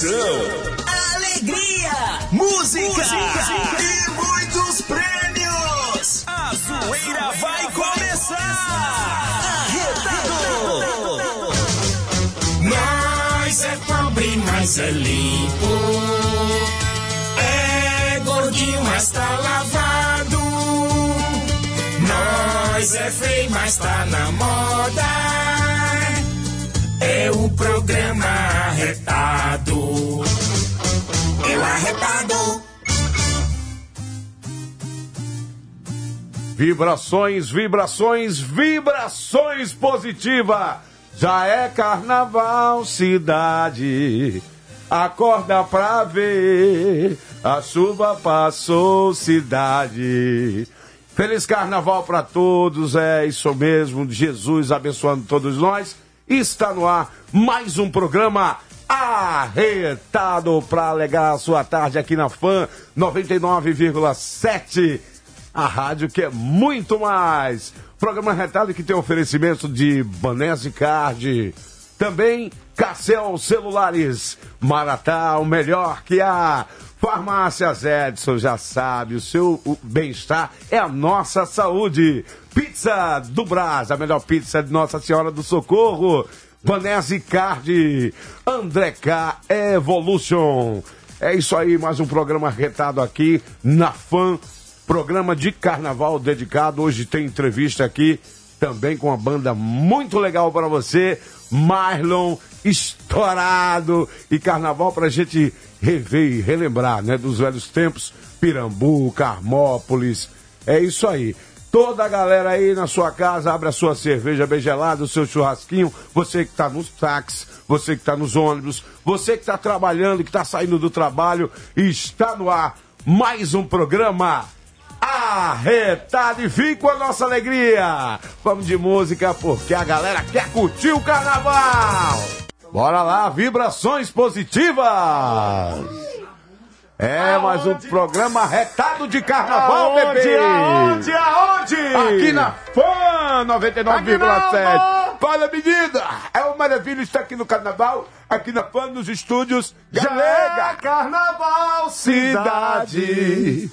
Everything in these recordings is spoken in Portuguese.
diversão, alegria, música, música. e muitos prêmios. A zoeira vai começar. Arretado. Nós é pobre, mas é limpo. É gordinho, mas tá lavado. Nós é feio, mas tá na moda. É o programa arretado. O arretado. Vibrações, vibrações, vibrações positiva. Já é carnaval, cidade. Acorda pra ver. A chuva passou, cidade. Feliz carnaval pra todos, é isso mesmo. Jesus abençoando todos nós. Está no ar mais um programa arretado para alegar a sua tarde aqui na FAM 99,7. A rádio que é muito mais. Programa arretado que tem oferecimento de Banese Card. Também Cassel Celulares. Maratá, o melhor que há. Farmácias Edson, já sabe, o seu bem-estar é a nossa saúde. Pizza do Brás, a melhor pizza de Nossa Senhora do Socorro. Banese Card. André K Evolution. É isso aí, mais um programa arretado aqui na FAM. Programa de carnaval dedicado. Hoje tem entrevista aqui também com uma banda muito legal para você. Marlon, estourado. E carnaval pra gente rever e relembrar, né? Dos velhos tempos. Pirambu, Carmópolis. É isso aí. Toda a galera aí na sua casa, abre a sua cerveja bem gelada, o seu churrasquinho. Você que está nos táxis, você que está nos ônibus, você que está trabalhando, que está saindo do trabalho. Está no ar mais um programa arretado e vem com a nossa alegria. Vamos de música porque a galera quer curtir o carnaval. Bora lá, vibrações positivas. É, mais um programa retado de carnaval, Aonde, bebê! aonde, aonde? Aqui na FAM 99,7. Fala, menina! É uma maravilha estar aqui no carnaval, aqui na FAM, nos estúdios. Já Galega! é carnaval, cidade.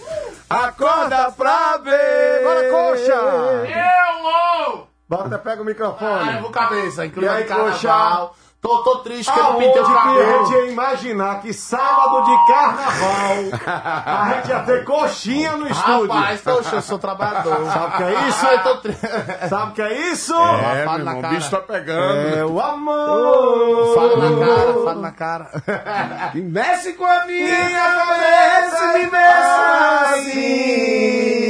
Acorda pra ver! Bora, coxa! Eu vou! Bota, pega o microfone. Ai, vou cabeça, E inclusive aí, carnaval. coxa? Tô, tô triste que eu não pintei o que a cabelo. gente ia imaginar que sábado de carnaval a gente ia ter coxinha no estúdio? Rapaz, poxa, eu sou trabalhador. Sabe o que é isso? Eu tô triste. Sabe o que é isso? É, meu irmão, o bicho tá pegando. É o amor. Fala na cara, fala na cara. Que mexe com a minha cabeça, me mexe assim.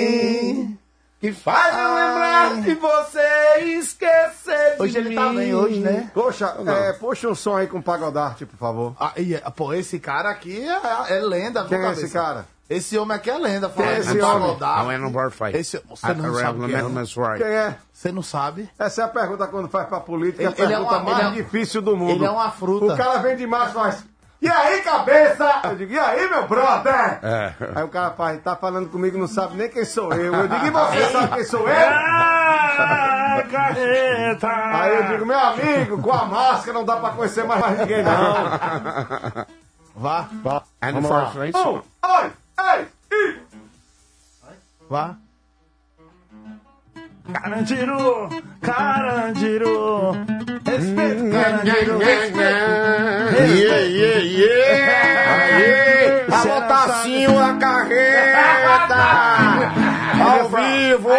Que faz eu lembrar de você e esquecer de Hoje ele tá mim. bem, hoje, né? Coxa, é, puxa um som aí com pagodarte, por favor. Ah, e, pô, esse cara aqui é, é lenda, Quem é esse cara? Esse homem aqui é lenda. Fala, é esse homem? pagodar. Não é no bar fight. Esse, você não sabe quem é. Quem é? Você não sabe? Essa é a pergunta quando faz pra política, Ele- a ele é pergunta uma- mais ele é- difícil do mundo. ele é uma fruta. O cara vem de e faz. E aí, cabeça? Eu digo, e aí, meu brother? É. Aí o cara faz, tá falando comigo, não sabe nem quem sou eu. Eu digo, e você sabe quem sou eu? Ah, careta! Aí eu digo, meu amigo, com a máscara não dá pra conhecer mais ninguém, não. Vá, Vá, And vamos for lá. Um, dois, três, e... vá. Carandiru, Carandiru, respeito Carandiru, Yeah, yeah, yeah! Alô, Tacinho, a carreta! Ao vivo!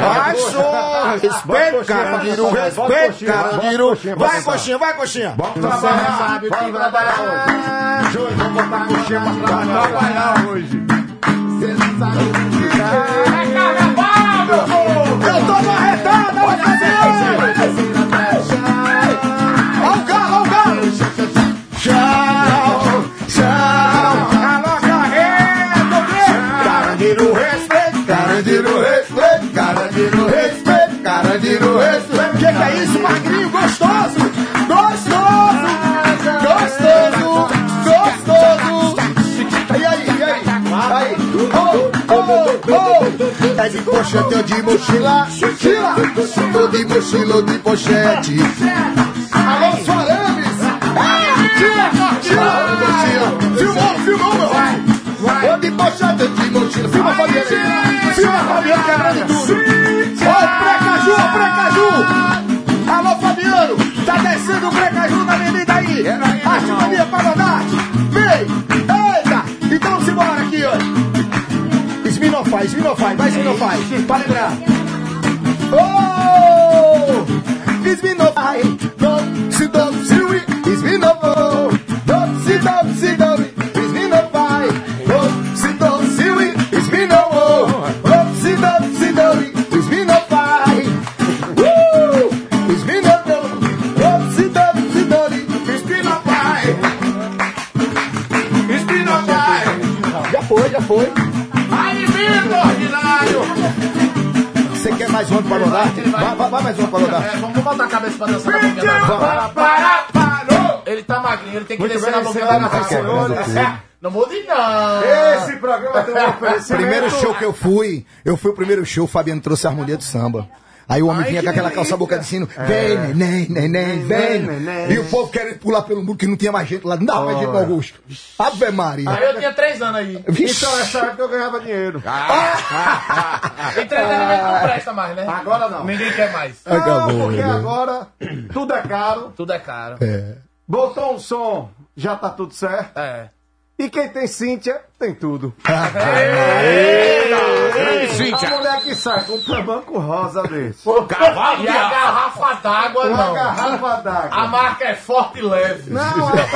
Vai, só! Respeito, Carandiru, respeito, Carandiru! Vai, coxinha, vai, coxinha! Vamos trabalhar, vai trabalhar hoje. Vamos botar coxinha pra trabalhar hoje! Eu É de pochete ou de mochila? Mochila! Todo de mochila ou de pochete? Alô, Soares! Tira, tira! Filmou, filmou, meu vai! Ou de pochete ou de mochila? Filma, Fabiano! Filma, Fabiano, quebrando é tudo! Ó, Precaju, Precaju! Alô, Fabiano! Tá descendo o Precaju na avenida aí! Arte minha Paraná! Vem! Ei! Ó! Sminofy, Sminofy, vai Sminofy! Pra lembrar! Oh! Sminofy! Don't se don't se we! Sminofy! Don't Um para rodar? Vai, vai, vai mais um para rodar. É, vamos botar a cabeça pra dançar na boquinha da Para, para, parou! Ele tá magrinho, ele tem que Muito descer bem, na boquinha da garrafa. Não mude não. Esse programa tem um oferecimento. Primeiro show que eu fui, eu fui o primeiro show, o Fabiano trouxe a harmonia do samba. Aí o homem vinha com aquela calça boca de sino, vem, neném, neném, vem. E o povo querendo pular pelo muro, que não tinha mais gente lá, não dava mais gente no Augusto. Ave Maria. Aí eu tinha três anos aí. Vixe. Então, nessa época eu ganhava dinheiro. Entretenimento não presta mais, né? Agora não. Ninguém quer mais. Acabou, Não, porque né? agora tudo é caro. Tudo é caro. É. Botou um som, já tá tudo certo. É. E quem tem Cíntia, tem tudo. Cíntia. A mulher que sai com um tamanco rosa desse. Cavalo E a ar. garrafa d'água Uma não. garrafa A d'água. marca é forte e leve. Não, ela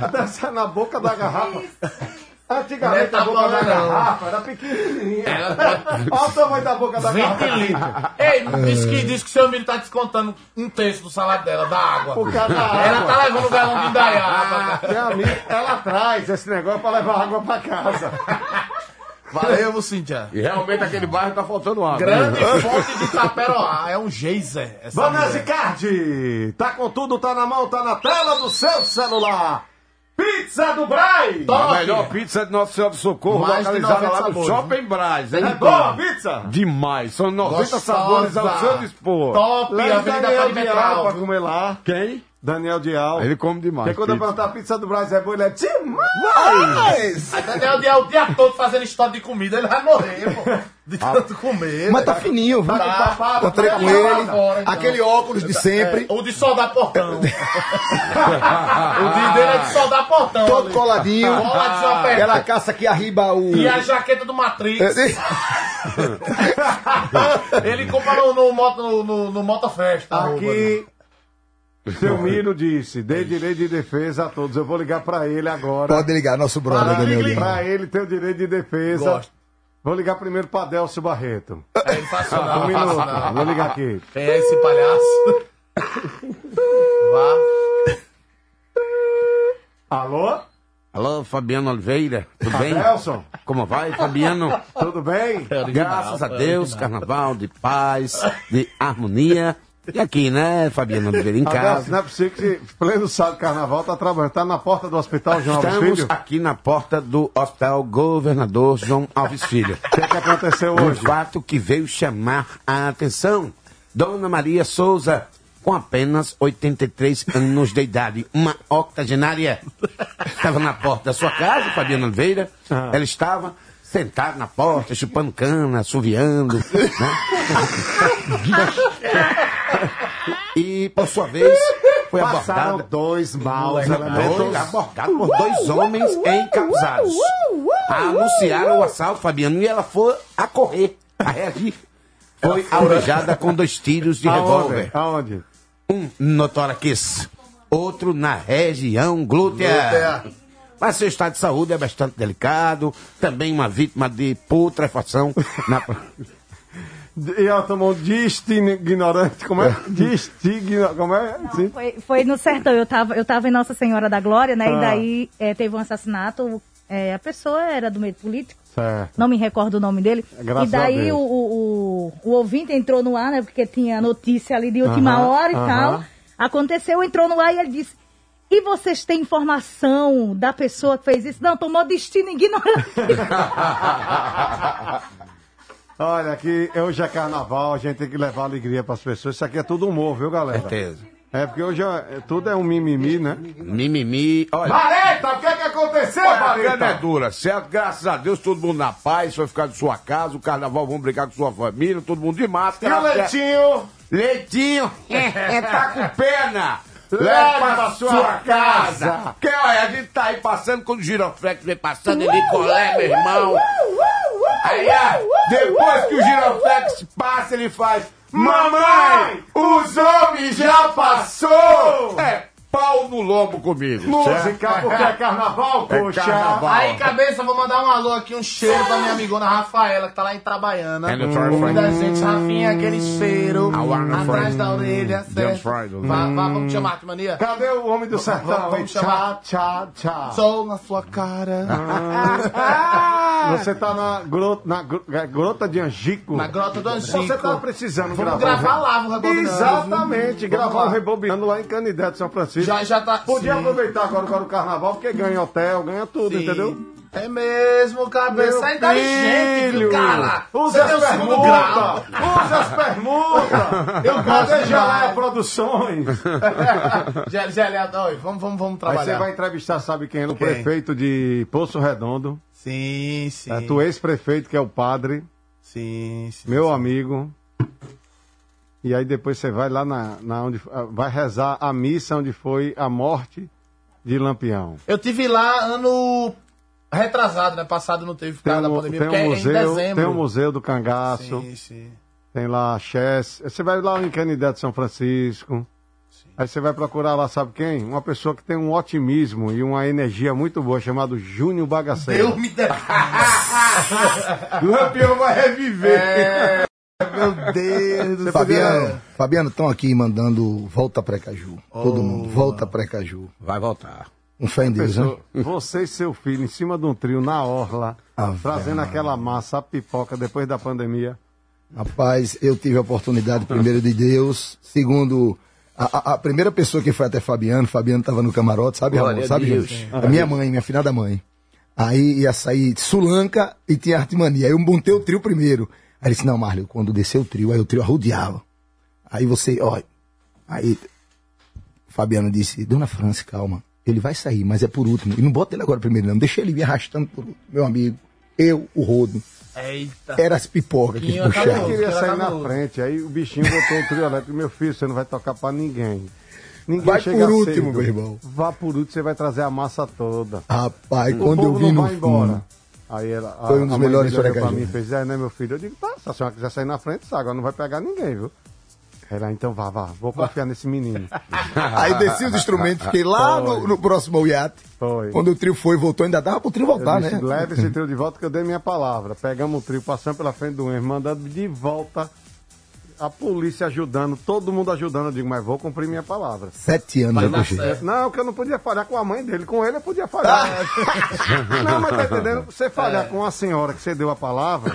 tá dançando na boca da garrafa. Antigamente Não é a boca da garrafa era pequenininha. Ela pode- Olha o tamanho da boca da 20 garrafa. litros. Ei, diz que, diz que seu amigo tá descontando um terço do salário dela, da água. Por causa da Ela água. tá levando o galão de Indaiá. Meu amigo, ela traz esse negócio pra levar água pra casa. Valeu, Cíntia. E realmente aquele bairro tá faltando água. Grande fonte de Taperoá. É um geyser. essa Vanessa. Card, tá com tudo, tá na mão, tá na tela do seu celular. Pizza do Braz! Top. A melhor pizza de Nossa Senhora do Socorro, Mais localizada 90 lá no sabores, Shopping Braz. hein? É boa a pizza? Demais, são 90 Gostosa. sabores ao seu dispor. Top, Leva Avenida Daniel Dial pra comer lá. Quem? Daniel Dial. Ele come demais. Porque quando eu pizza. perguntar a pizza do Braz é boa, ele é demais! Aí Daniel Dias o dia todo fazendo história de comida, ele vai morrer, pô. De tanto comer. Mas tá fininho, viu? Tá. Encontrei com Tá ele, fora, então. aquele óculos de sempre, O de soldar portão. o dia dele é de soldar portão. todo ali. coladinho, apertado. aquela caça que arriba o... E a jaqueta do Matrix. É, Ele compra no, no, moto, no, no, no Motofest. a roupa, né? Aqui, seu Miro disse, dê direito de defesa a todos. Eu vou ligar pra ele agora. Pode ligar, nosso brother, Para, Dial. Pra ele ter o direito de defesa. Gosto. Vou ligar primeiro pra Delcio Barreto. É, isso não, Um minuto, não. vou ligar aqui. Quem é esse palhaço? Vá. Alô? Alô, Fabiano Oliveira, tudo bem? Nelson, Como vai, Fabiano? tudo bem? Graças a é Deus, carnaval de paz, de harmonia. E aqui, né, Fabiano Oliveira, em casa. não é possível que pleno sábado carnaval tá trabalhando. Tá na porta do hospital João Alves Estamos Filho? aqui na porta do Hospital Governador João Alves Filho. O que, é que aconteceu Um hoje? fato que veio chamar a atenção. Dona Maria Souza, com apenas 83 anos de idade, uma octogenária, estava na porta da sua casa, Fabiana Oliveira. Ah. Ela estava sentada na porta, chupando cana, assoviando. Né? e, por sua vez, foi Passaram abordada dois maus dois, abordado por dois homens encausados. Anunciaram o assalto, Fabiano, e ela foi a correr, a reagir. Foi alvejada com dois tiros de Aonde? revólver. Aonde? Um no tórax, outro na região glútea. Mas seu estado de saúde é bastante delicado. Também uma vítima de putrefação. Na... E ela tomou distin ignorante, como é? Distigno, como é? Sim. Foi, foi no sertão, eu tava, eu tava em Nossa Senhora da Glória, né? Ah. E daí é, teve um assassinato. é, a pessoa era do meio político, Certo. não me recordo o nome dele. Graças e daí o, o, o, o ouvinte entrou no ar, né? Porque tinha notícia ali de última hora e tal. Aconteceu, entrou no ar e ele disse. E vocês têm informação da pessoa que fez isso? Não, tomou destino ignorante. Olha, aqui hoje é carnaval, a gente tem que levar alegria pras pessoas. Isso aqui é tudo humor, viu, galera? Certeza. É, porque hoje é- tudo é um mimimi, né? Mimimi. Olha. Vareta, o que é que aconteceu, Olha, a cana é Vareta? dura, certo? Graças a Deus, todo mundo na paz, vai ficar de sua casa, o carnaval vão brigar com sua família, todo mundo de E máscara. o Leitinho? Leitinho, é, é, tá com pena. Leva pra sua casa. casa. Porque, olha, a gente tá aí passando, quando o giroflex vem passando, ele colé, meu irmão. Aí, depois que o giroflex passa, ele faz... Mamãe, os homens já passou! É, pau no lombo comigo, Música, certo? porque é carnaval, É poxa. carnaval. Aí, cabeça, vou mandar um alô aqui, um cheiro pra minha amigona Rafaela, que tá lá em Trabalhana. É no Friday. Muita gente, Rafinha, aquele cheiro atrás da orelha, certo? Vá, vá, vamos chamar, que mania. Cadê o homem do sertão? vamos chamar. Tchá, tchá. Sol na sua cara. Você tá na grota, na é, grota de Angico. Na grota do Angico. Você tá precisando Vamos gravar. gravar lá. Exatamente, gravar o Rebobinando lá em Canidé de São Francisco. Já, já tá. Podia sim. aproveitar agora, agora o carnaval, porque ganha hotel, ganha tudo, Sim. entendeu? É mesmo, cabeça. É inteligente, filho, cara. Use Você as permutas! Use as permutas! Eu gosto demais. Geleia Produções? Gé- Gélia, oi, vamos, vamos, vamos Aí trabalhar. você vai entrevistar, sabe quem? O Quem? prefeito de Poço Redondo. Sim, sim. É tu ex-prefeito, que é o padre, Sim, sim. meu amigo. E aí depois você vai lá na, na onde ah, vai rezar a missa onde foi a morte de Lampião. Eu tive lá ano retrasado, né? Passado não teve por causa da um, pandemia, tem porque um é em museu, dezembro. tem um museu do cangaço, Sim, sim. tem lá a Chess. Você vai lá em Canidé de São Francisco. Aí você vai procurar lá, sabe quem? Uma pessoa que tem um otimismo e uma energia muito boa, chamado Júnior Bagaceiro. Deus me defenda. Lampião vai reviver. Meu Deus do céu. Fabiano, Fabiano, estão aqui mandando volta pra Caju. Todo mundo, volta pra Caju. Vai voltar. Um fé em Deus, né? Você e seu filho em cima de um trio na orla, Ave trazendo aquela massa, a pipoca depois da pandemia. Rapaz, eu tive a oportunidade, primeiro, de Deus. Segundo, a, a- a primeira pessoa que foi até Fabiano, Fabiano estava no camarote, sabe, Glória Ramon? a Sabe, Deus. A minha mãe, minha filha da mãe. Aí ia sair Sulanca e tinha Artimania. Aí eu montei o trio primeiro. Aí ele disse, não, Marlio, quando desceu o trio, aí o trio arrodeava. Aí você, ó. Aí Fabiano disse, Dona França, calma. Ele vai sair, mas é por último. E não bota ele agora primeiro, não. Deixa ele vir arrastando por último. Meu amigo, eu, o Rodo, Eita. era as pipocas que Quinho Eu acabou. puxavam. queria sair na frente, aí o bichinho botou o trio elétrico. Meu filho, você não vai tocar pra ninguém. Ninguém Vai chega por último, cedo. meu irmão. Vá por último, você vai trazer a massa toda. Rapaz, o quando povo eu vi não no vai embora. fundo, Aí ela, a, Foi um dos melhores pra mim e fez, é, né, meu filho? Eu digo, tá, se a senhora quiser sair na frente, sabe, agora não vai pegar ninguém, viu? Ela, então vá, vá, vou confiar nesse menino. Aí desci os instrumentos, fiquei lá no, no próximo ao iate. Foi. Quando o trio foi, voltou, ainda dava pro trio voltar, disse, né? leve esse trio de volta que eu dei minha palavra. Pegamos o trio, passamos pela frente do erro, mandando de volta, a polícia ajudando, todo mundo ajudando. Eu digo, mas vou cumprir minha palavra. Sete anos eu puxei. Não, que eu não podia falhar com a mãe dele, com ele eu podia falhar. não, mas tá entendendo? Você falhar com a senhora que você deu a palavra,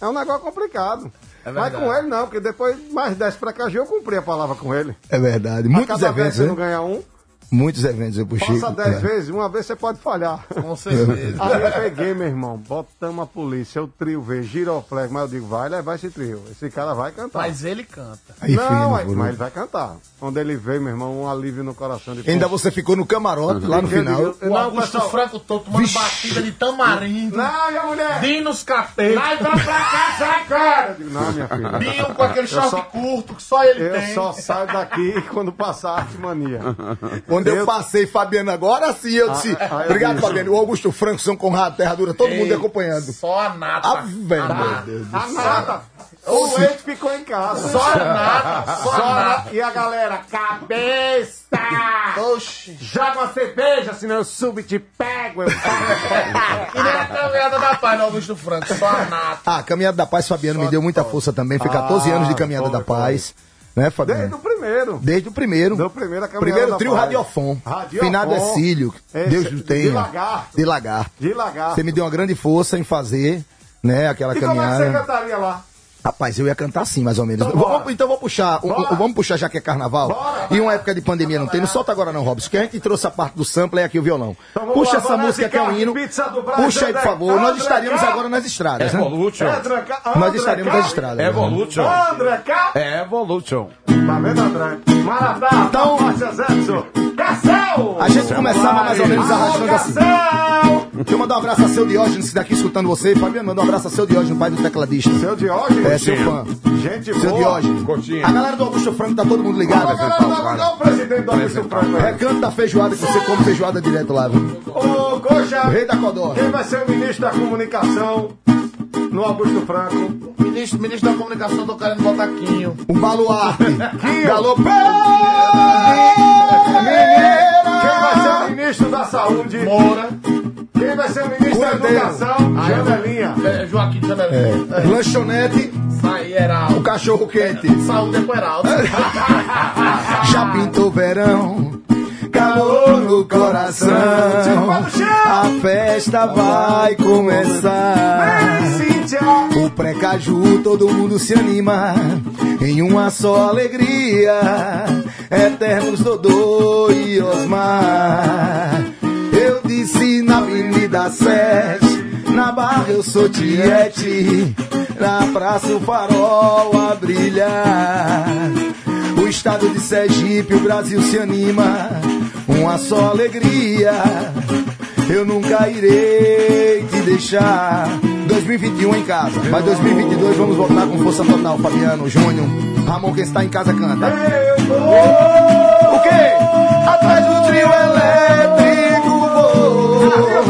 é um negócio complicado. mas verdade. com ele não, porque depois mais 10 pra cá eu cumpri a palavra com ele. É verdade. A Muitos cada 10 eventos, você não né? ganha um, Muitos eventos eu puxei. passa 10 É. vezes, uma vez você pode falhar. Com certeza. Aí eu peguei, meu irmão, botamos a polícia, o trio veio, giroflex, mas eu digo, vai levar esse trio. Esse cara vai cantar. Mas ele canta. Aí, não, mas um. ele vai cantar. Quando ele veio, meu irmão, um alívio no coração de Ainda pô, você ficou no camarote, lá no Eu final. digo, O Não, Augusto pessoal- Franco todo tomando batida de tamarindo. Não, e a mulher? Dinos capeta. Vai pra casa agora! Eu digo, não, minha filha. Dinho com aquele Eu short só- curto que só ele Eu tem. só saio daqui quando passar a artimania. Quando eu, passei Fabiano agora, sim, eu disse. Ah, ah, eu Obrigado, disse. Fabiano. O Augusto Franco, São Conrado, Terra Dura, todo mundo Ei, acompanhando. Só a nata. Ah, velho, A meu. Deus do A nata! O leite ficou em casa. Só a nata. Só a Só nata. a- E a galera, cabeça! Oxi. Joga uma cerveja, senão eu subo e te pego. Eu E nem a caminhada da paz no Augusto Franco. Só a nata. Ah, Caminhada da Paz, Fabiano me deu muita força também. Foi 14 Ah, anos de Caminhada da Paz. Né, Desde o Fabiano? primeiro. Desde o primeiro. Do primeiro Caminhada Primeiro trio. Radiofon. Radiofon. Finado é Cílio. Esse- Deus o de tenha. lagarto. De lagarto. De lagarto. Você me deu uma grande força em fazer, né, aquela E como é que você caminhada. cantaria lá? Rapaz, eu ia cantar assim, mais ou menos. Vamos- então vou puxar, um- um- vamos puxar já que é carnaval. e uma época de pandemia não tem. Não solta agora não, Robson, que a gente trouxe a parte do sample e aqui o violão. Então Puxa lá, essa música que é um hino. Puxa aí, por favor. André Nós estaríamos agora nas estradas, né? Evolution. Nós estaremos nas estradas. Evolution. André K. Evolution. Tá vendo, André? Maratá. Então- Márcia Zetson. A gente começava mais ou menos arrastando assim. Deixa eu mandar um abraço a seu Diógenes, que daqui escutando você. Fabiano, manda um abraço a seu Diógenes, pai do tecladista. Seu Diógenes. É, seu fã. Gente Seu boa. Diógenes. Coxinha. A galera do Augusto Franco tá todo mundo ligado. Olha o presidente do Augusto Franco. Recanto da feijoada, que você come feijoada direto lá, viu? Ô, Coxa. Rei da Codó. Quem vai ser o ministro da comunicação no Augusto Franco? Ministro, ministro da comunicação, tô querendo botar Quinho. Um baluarte. Galô, Quem vai ser o ministro da saúde? Moura. Quem vai ser o ministro da educação? Janelinha. É, Joaquim Janelinha. Lanchonete, Sai, Heraldo. o cachorro quente. Saúde é com Heraldo. Já pintou verão, calor no coração. A festa vai começar. O pré-caju, todo mundo se anima em uma só alegria. Eternos Dodô e Osmar. Eu disse na Avenida 7, na Barra eu sou Tiete, na Praça o Farol a brilhar. Estado de Sergipe, o Brasil se anima, uma só alegria. Eu nunca irei te deixar. 2021 em casa, mas 2022 vamos voltar com força total. Fabiano, Júnior, Ramon, quem está em casa canta. O quê? Atrás do trio elétrico vou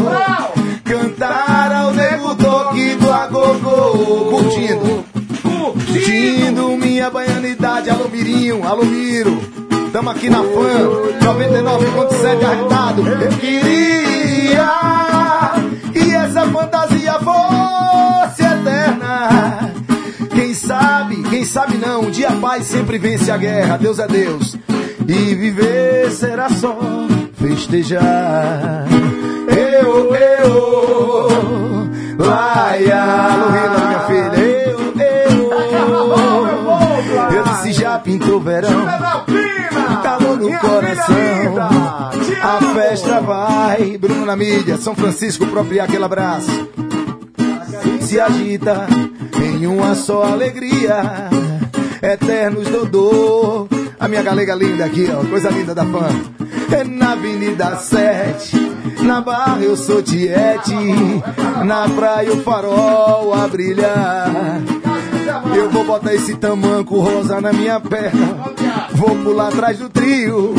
curtindo minha baianidade. Alô Mirinho, alô Miro. Tamo aqui na fã 99.7 arretado. Eu queria que essa fantasia fosse eterna. Quem sabe, quem sabe não, um dia a paz sempre vence a guerra. Deus é Deus. E viver será só festejar. Eu, eu, laia, Lorena, minha pintou verão. Calor no coração. A festa vai. Bruno na mídia, São Francisco, próprio aquele abraço se agita em uma só alegria. Eternos Dodô, a minha galega linda aqui, ó, coisa linda da fã. É na Avenida 7, na Barra eu sou Tiete, na praia o farol a brilhar. Eu vou botar esse tamanco rosa na minha perna, vou pular atrás do trio.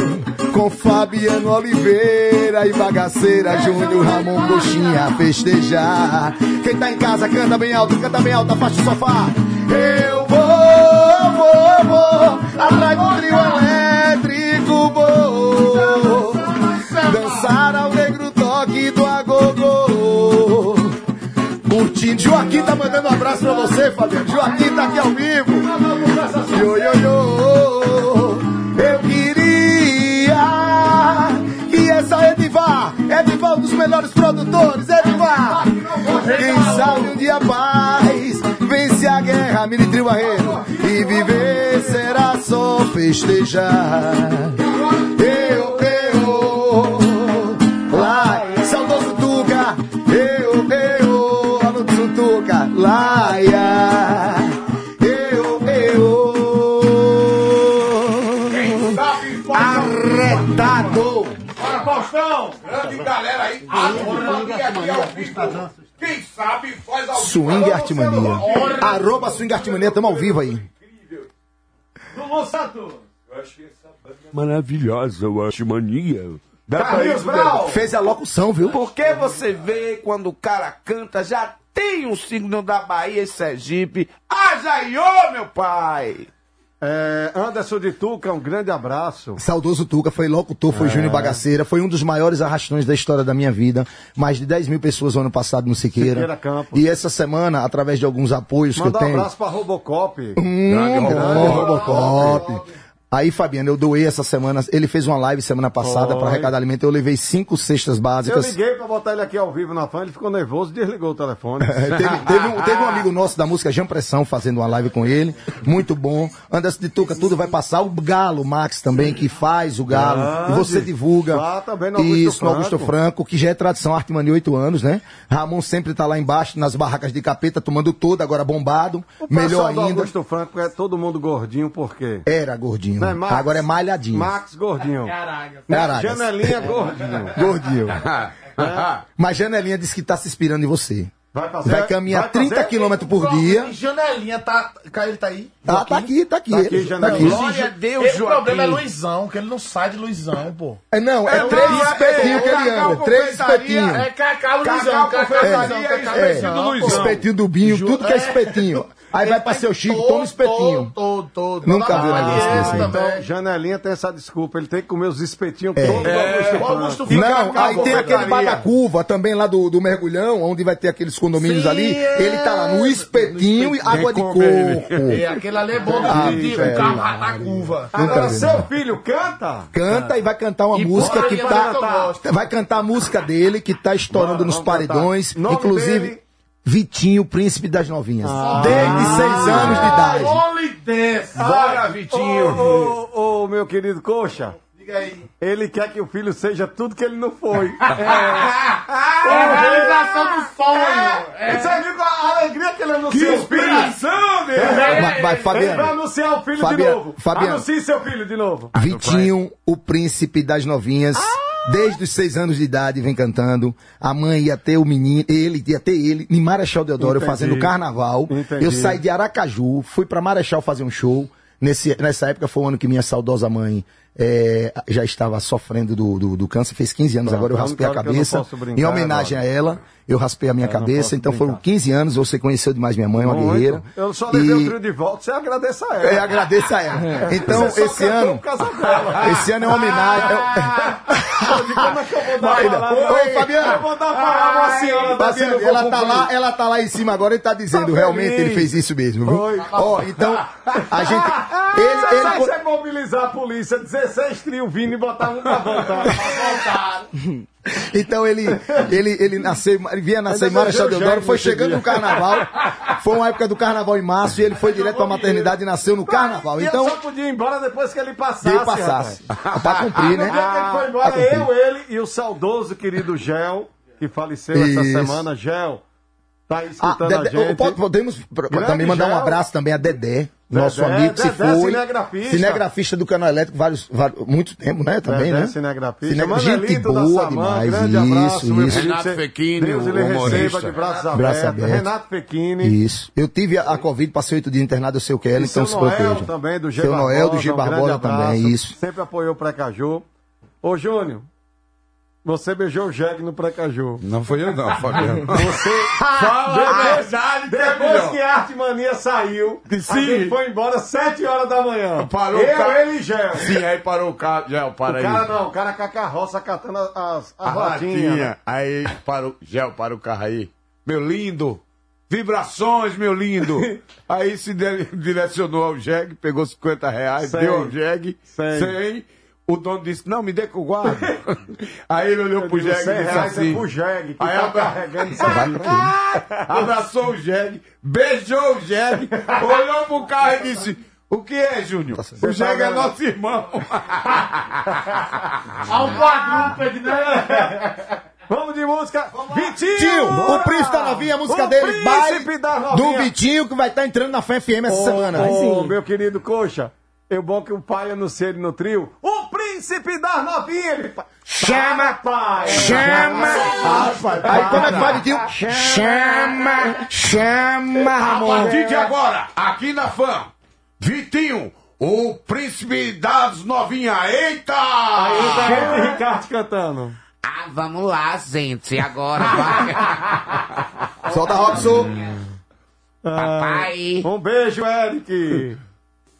Com Fabiano Oliveira e Bagaceira, Júnior Ramon Coxinha festejar. Quem tá em casa canta bem alto, canta bem alto, afasta o sofá. Eu vou, vou, vou, atrás do trio elétrico vou. Dançar ao Curtindo. Joaquim tá mandando um abraço pra você, Fabiano. Joaquim tá aqui ao vivo. Yo, yo, yo. Eu queria que essa Edivar, Edivar, um dos melhores produtores, Edivar. Quem sabe um dia paz vence a guerra, Militrio Barreiro. E viver será só festejar. Ao vivo. Quem sabe faz ao. Swing Artimania. Arroba Swing Artimania, tamo ao vivo aí. Lulu Santos. Maravilhosa, eu acho mania. Dá Carlinhos Brau. Fez a locução, viu? Porque você vê quando o cara canta, já tem um signo da Bahia e Sergipe. Haja Iô, meu pai! É, Anderson de Tuca, um grande abraço. Saudoso Tuca, foi locutor, foi Júnior Bagaceira, foi um dos maiores arrastões da história da minha vida. Mais de 10 mil pessoas no ano passado no Siqueira. Siqueira Campos. E essa semana, através de alguns apoios Manda que um eu tenho. abraço pra Robocop. Hum, Grande bom, Robocop. Robocop. Aí, Fabiano, eu doei essa semana. Ele fez uma live semana passada para arrecadar alimento. Eu levei cinco cestas Eu básicas. liguei pra botar ele aqui ao vivo na fã, ele ficou nervoso e desligou o telefone. É, teve, teve um, teve um amigo nosso da música Jean Pressão fazendo uma live com ele. Muito bom. Anderson de Tuca, tudo vai passar. O Galo, Max também, que faz o Galo. Grande. E você divulga. Lá também no Augusto Isso, no Augusto Franco. Franco, que já é tradição Arte Mania, oito anos, né? Ramon sempre tá lá embaixo, nas barracas de capeta, tomando todo, agora bombado. O Melhor ainda. Augusto Franco é todo mundo gordinho, por quê? Era gordinho. Não é Max? Agora é malhadinho. Max gordinho. Caraca. Caraca. Janelinha gordinho. Gordinho. Mas Janelinha disse que tá se inspirando em você. Vai fazer? Vai caminhar vai fazer? 30 km por dia. E janelinha, tá. Cá ele tá aí? Ah, tá aqui, tá aqui. Tá aqui, ele, Janelinha. Glória a Deus, Esse Joaquim. problema é Luizão, que ele não sai de Luizão, pô. É, não, é É, três é, espetinhos que é, ele Cacau anda. Três espetinhos. É Cacau Luizão, Cacau Cacau Confeitaria e Cacau espetinho do Luizão. Espetinho do Binho, tudo que é é. espetinho. Aí vai pra seu Chico, toma espetinho. Todo, todo, todo. Nunca Dona vi Maria negócio desse, também. Então, Janelinha tem essa desculpa, ele tem que comer os espetinhos É. todos do Augusto. Augusto Não, aí tem aquele. Badacuva também lá do, do mergulhão, onde vai ter aqueles condomínios Sim, ali. é. Ele tá lá no espetinho e água de coco. É, aquele ali é bom Ah, de, ratar curva. Agora, seu filho canta? Canta e vai cantar uma E música que tá. Vai cantar a música dele que tá estourando nos paredões. Inclusive? Vitinho, príncipe das novinhas. Ah. Desde seis anos de idade. Dance. Bora, Vitinho. Ô, ô, ô, meu querido Coxa, Diga aí. ele quer que o filho seja tudo que ele não foi. É a realização do sonho. É. Você viu a alegria que ele anunciou? Que inspiração, né? Vai, vai, Ele vai Fabiano. anunciar o filho Fabiano, de novo. Fabiano. Anuncie seu filho de novo. Vitinho, o príncipe das novinhas. Ah! Desde os seis anos de idade vem cantando. A mãe ia ter o menino, ele ia ter ele em Marechal Deodoro Entendi. fazendo carnaval. Entendi. Eu saí de Aracaju, fui pra Marechal fazer um show. Nesse, nessa época foi o ano que minha saudosa mãe eh, já estava sofrendo do, do, do câncer, fez 15 anos, Pronto, agora eu é a raspei a eu não cabeça. Em homenagem agora. a ela, eu raspei a minha Eu não cabeça, então foram brincar. 15 anos, você conheceu demais minha mãe, uma Muito. guerreira. Eu só levei E- o trio de volta, você agradeça a ela. eu agradeço a ela. Então, Você só esse ano. Esse ano é uma homenagem. Como é que eu vou dar Vai, a palavra? Ô, Fabiano. Eu vou dar palavra à senhora ela vou tá lá, ela tá lá em cima agora e tá dizendo, Tá realmente ele fez isso mesmo, viu? Ó, então, a gente. Ele, ele, você mobilizar a polícia, 16 trio vindo e botar um pra voltar. então ele, ele, ele nasceu, ele vinha nascer em Marechal Deodoro, foi chegando dia. no carnaval. Foi uma época do carnaval em março e ele foi direto pra maternidade e nasceu no carnaval. Então, eu só podia ir embora depois que ele passasse. ele passasse. rapaz. Pra cumprir, dia que ele né? foi embora, eu, ele e o saudoso querido Gel, que faleceu essa Isso. semana. Gel, tá aí Ah, escutando a Dedé- gente. pode- podemos Grande também mandar um Gel. abraço também a Dedé, nosso Dedé, amigo que se Dedé, foi. cinegrafista. Cinegrafista do canal elétrico, vários, vários, muito tempo, né? Também, Dedé, né? cinegrafista. Cine- Manelito Gente boa Samã, demais. Isso, isso. Renato Fechini, Deus o ele humorista. receba de braços Braço abertos. aberto. Renato Fechini. Isso. Eu tive a, a Covid, passei oito dias internado, eu sei o que é, E então seu se Noel proteja. também, do G Seu Noel, do G um grande Barbosa abraço. também, isso. Sempre apoiou o Precaju. Ô, Júnior, você beijou o jegue no Precaju. Não foi eu não, Fabiano. Você Fala a depois, verdade, que é depois que a Arte Mania saiu, a Sim. gente foi embora às 7 horas da manhã. Parou eu, o carro. ele e Gel. Sim, aí parou o carro. Já, para O aí. cara não, o cara com a carroça catando as, as, A as latinhas. latinha. Aí parou. Gel, para o carro aí. Meu lindo. Vibrações, meu lindo. Aí se direcionou ao jegue, pegou 50 reais, deu ao jegue, Cem. 100. O dono disse, não, me dê que eu guardo. aí ele olhou Eu pro digo, jegue e 100 disse assim. é pro jegue, que Aí tá abra- carregando isso aí. Abraçou o jegue, beijou o jegue, olhou pro carro e disse, o que é, Júnior? O jegue é nosso irmão. Um quadrúpede, né? Vamos de música. Vitinho! Tio, o Príncipe da Novinha, a música O dele, da do. Vitinho, que vai estar entrando na Fã FM essa semana. Ô, meu querido Coxa, é bom que o pai anuncia ele no trio. O príncipe das novinhas! Ele... fa- Chama, pai! chama. Ah, pai, Aí como é que vai, Vitinho? Chama, chama, A partir de agora, aqui na fã, Vitinho, o príncipe das novinhas. Eita! Aí tá e Ricardo cantando. Ah, vamos lá, gente. Agora vai. Solta, Robson. Papai. Um beijo, Eric!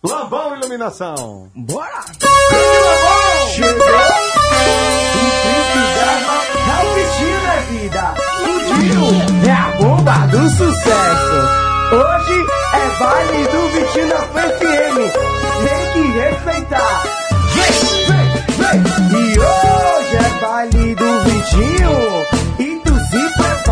Labão Iluminação. Bora! Chegou! O príncipe da rapidinho é vida. Subiu! É a bomba do sucesso. Hoje é baile do Vitinho na FM. Tem que respeitar. Vem, vem, vem. E hoje é baile do Vitinho. E tu se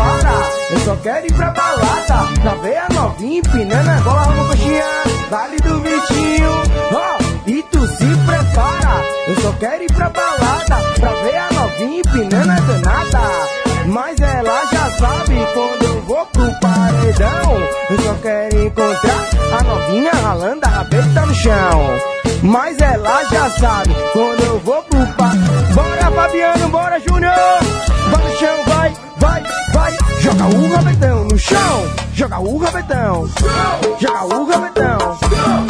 para, eu só quero ir pra balada. Na veia novinha, e a gola com coxinha, vale do Vitinho. Ó, oh, e tu se prepara, eu só quero ir pra balada. Pra veia novinha, empinando a danada. Mas ela já sabe quando eu vou pro paredão, eu só quero encontrar a novinha ralando a rabeta no chão. Mas ela já sabe quando eu vou pro par. Bora Fabiano, bora Júnior! Vai no chão, vai, vai, vai! Joga o rabetão no chão! Joga o rabetão! Joga o rabetão!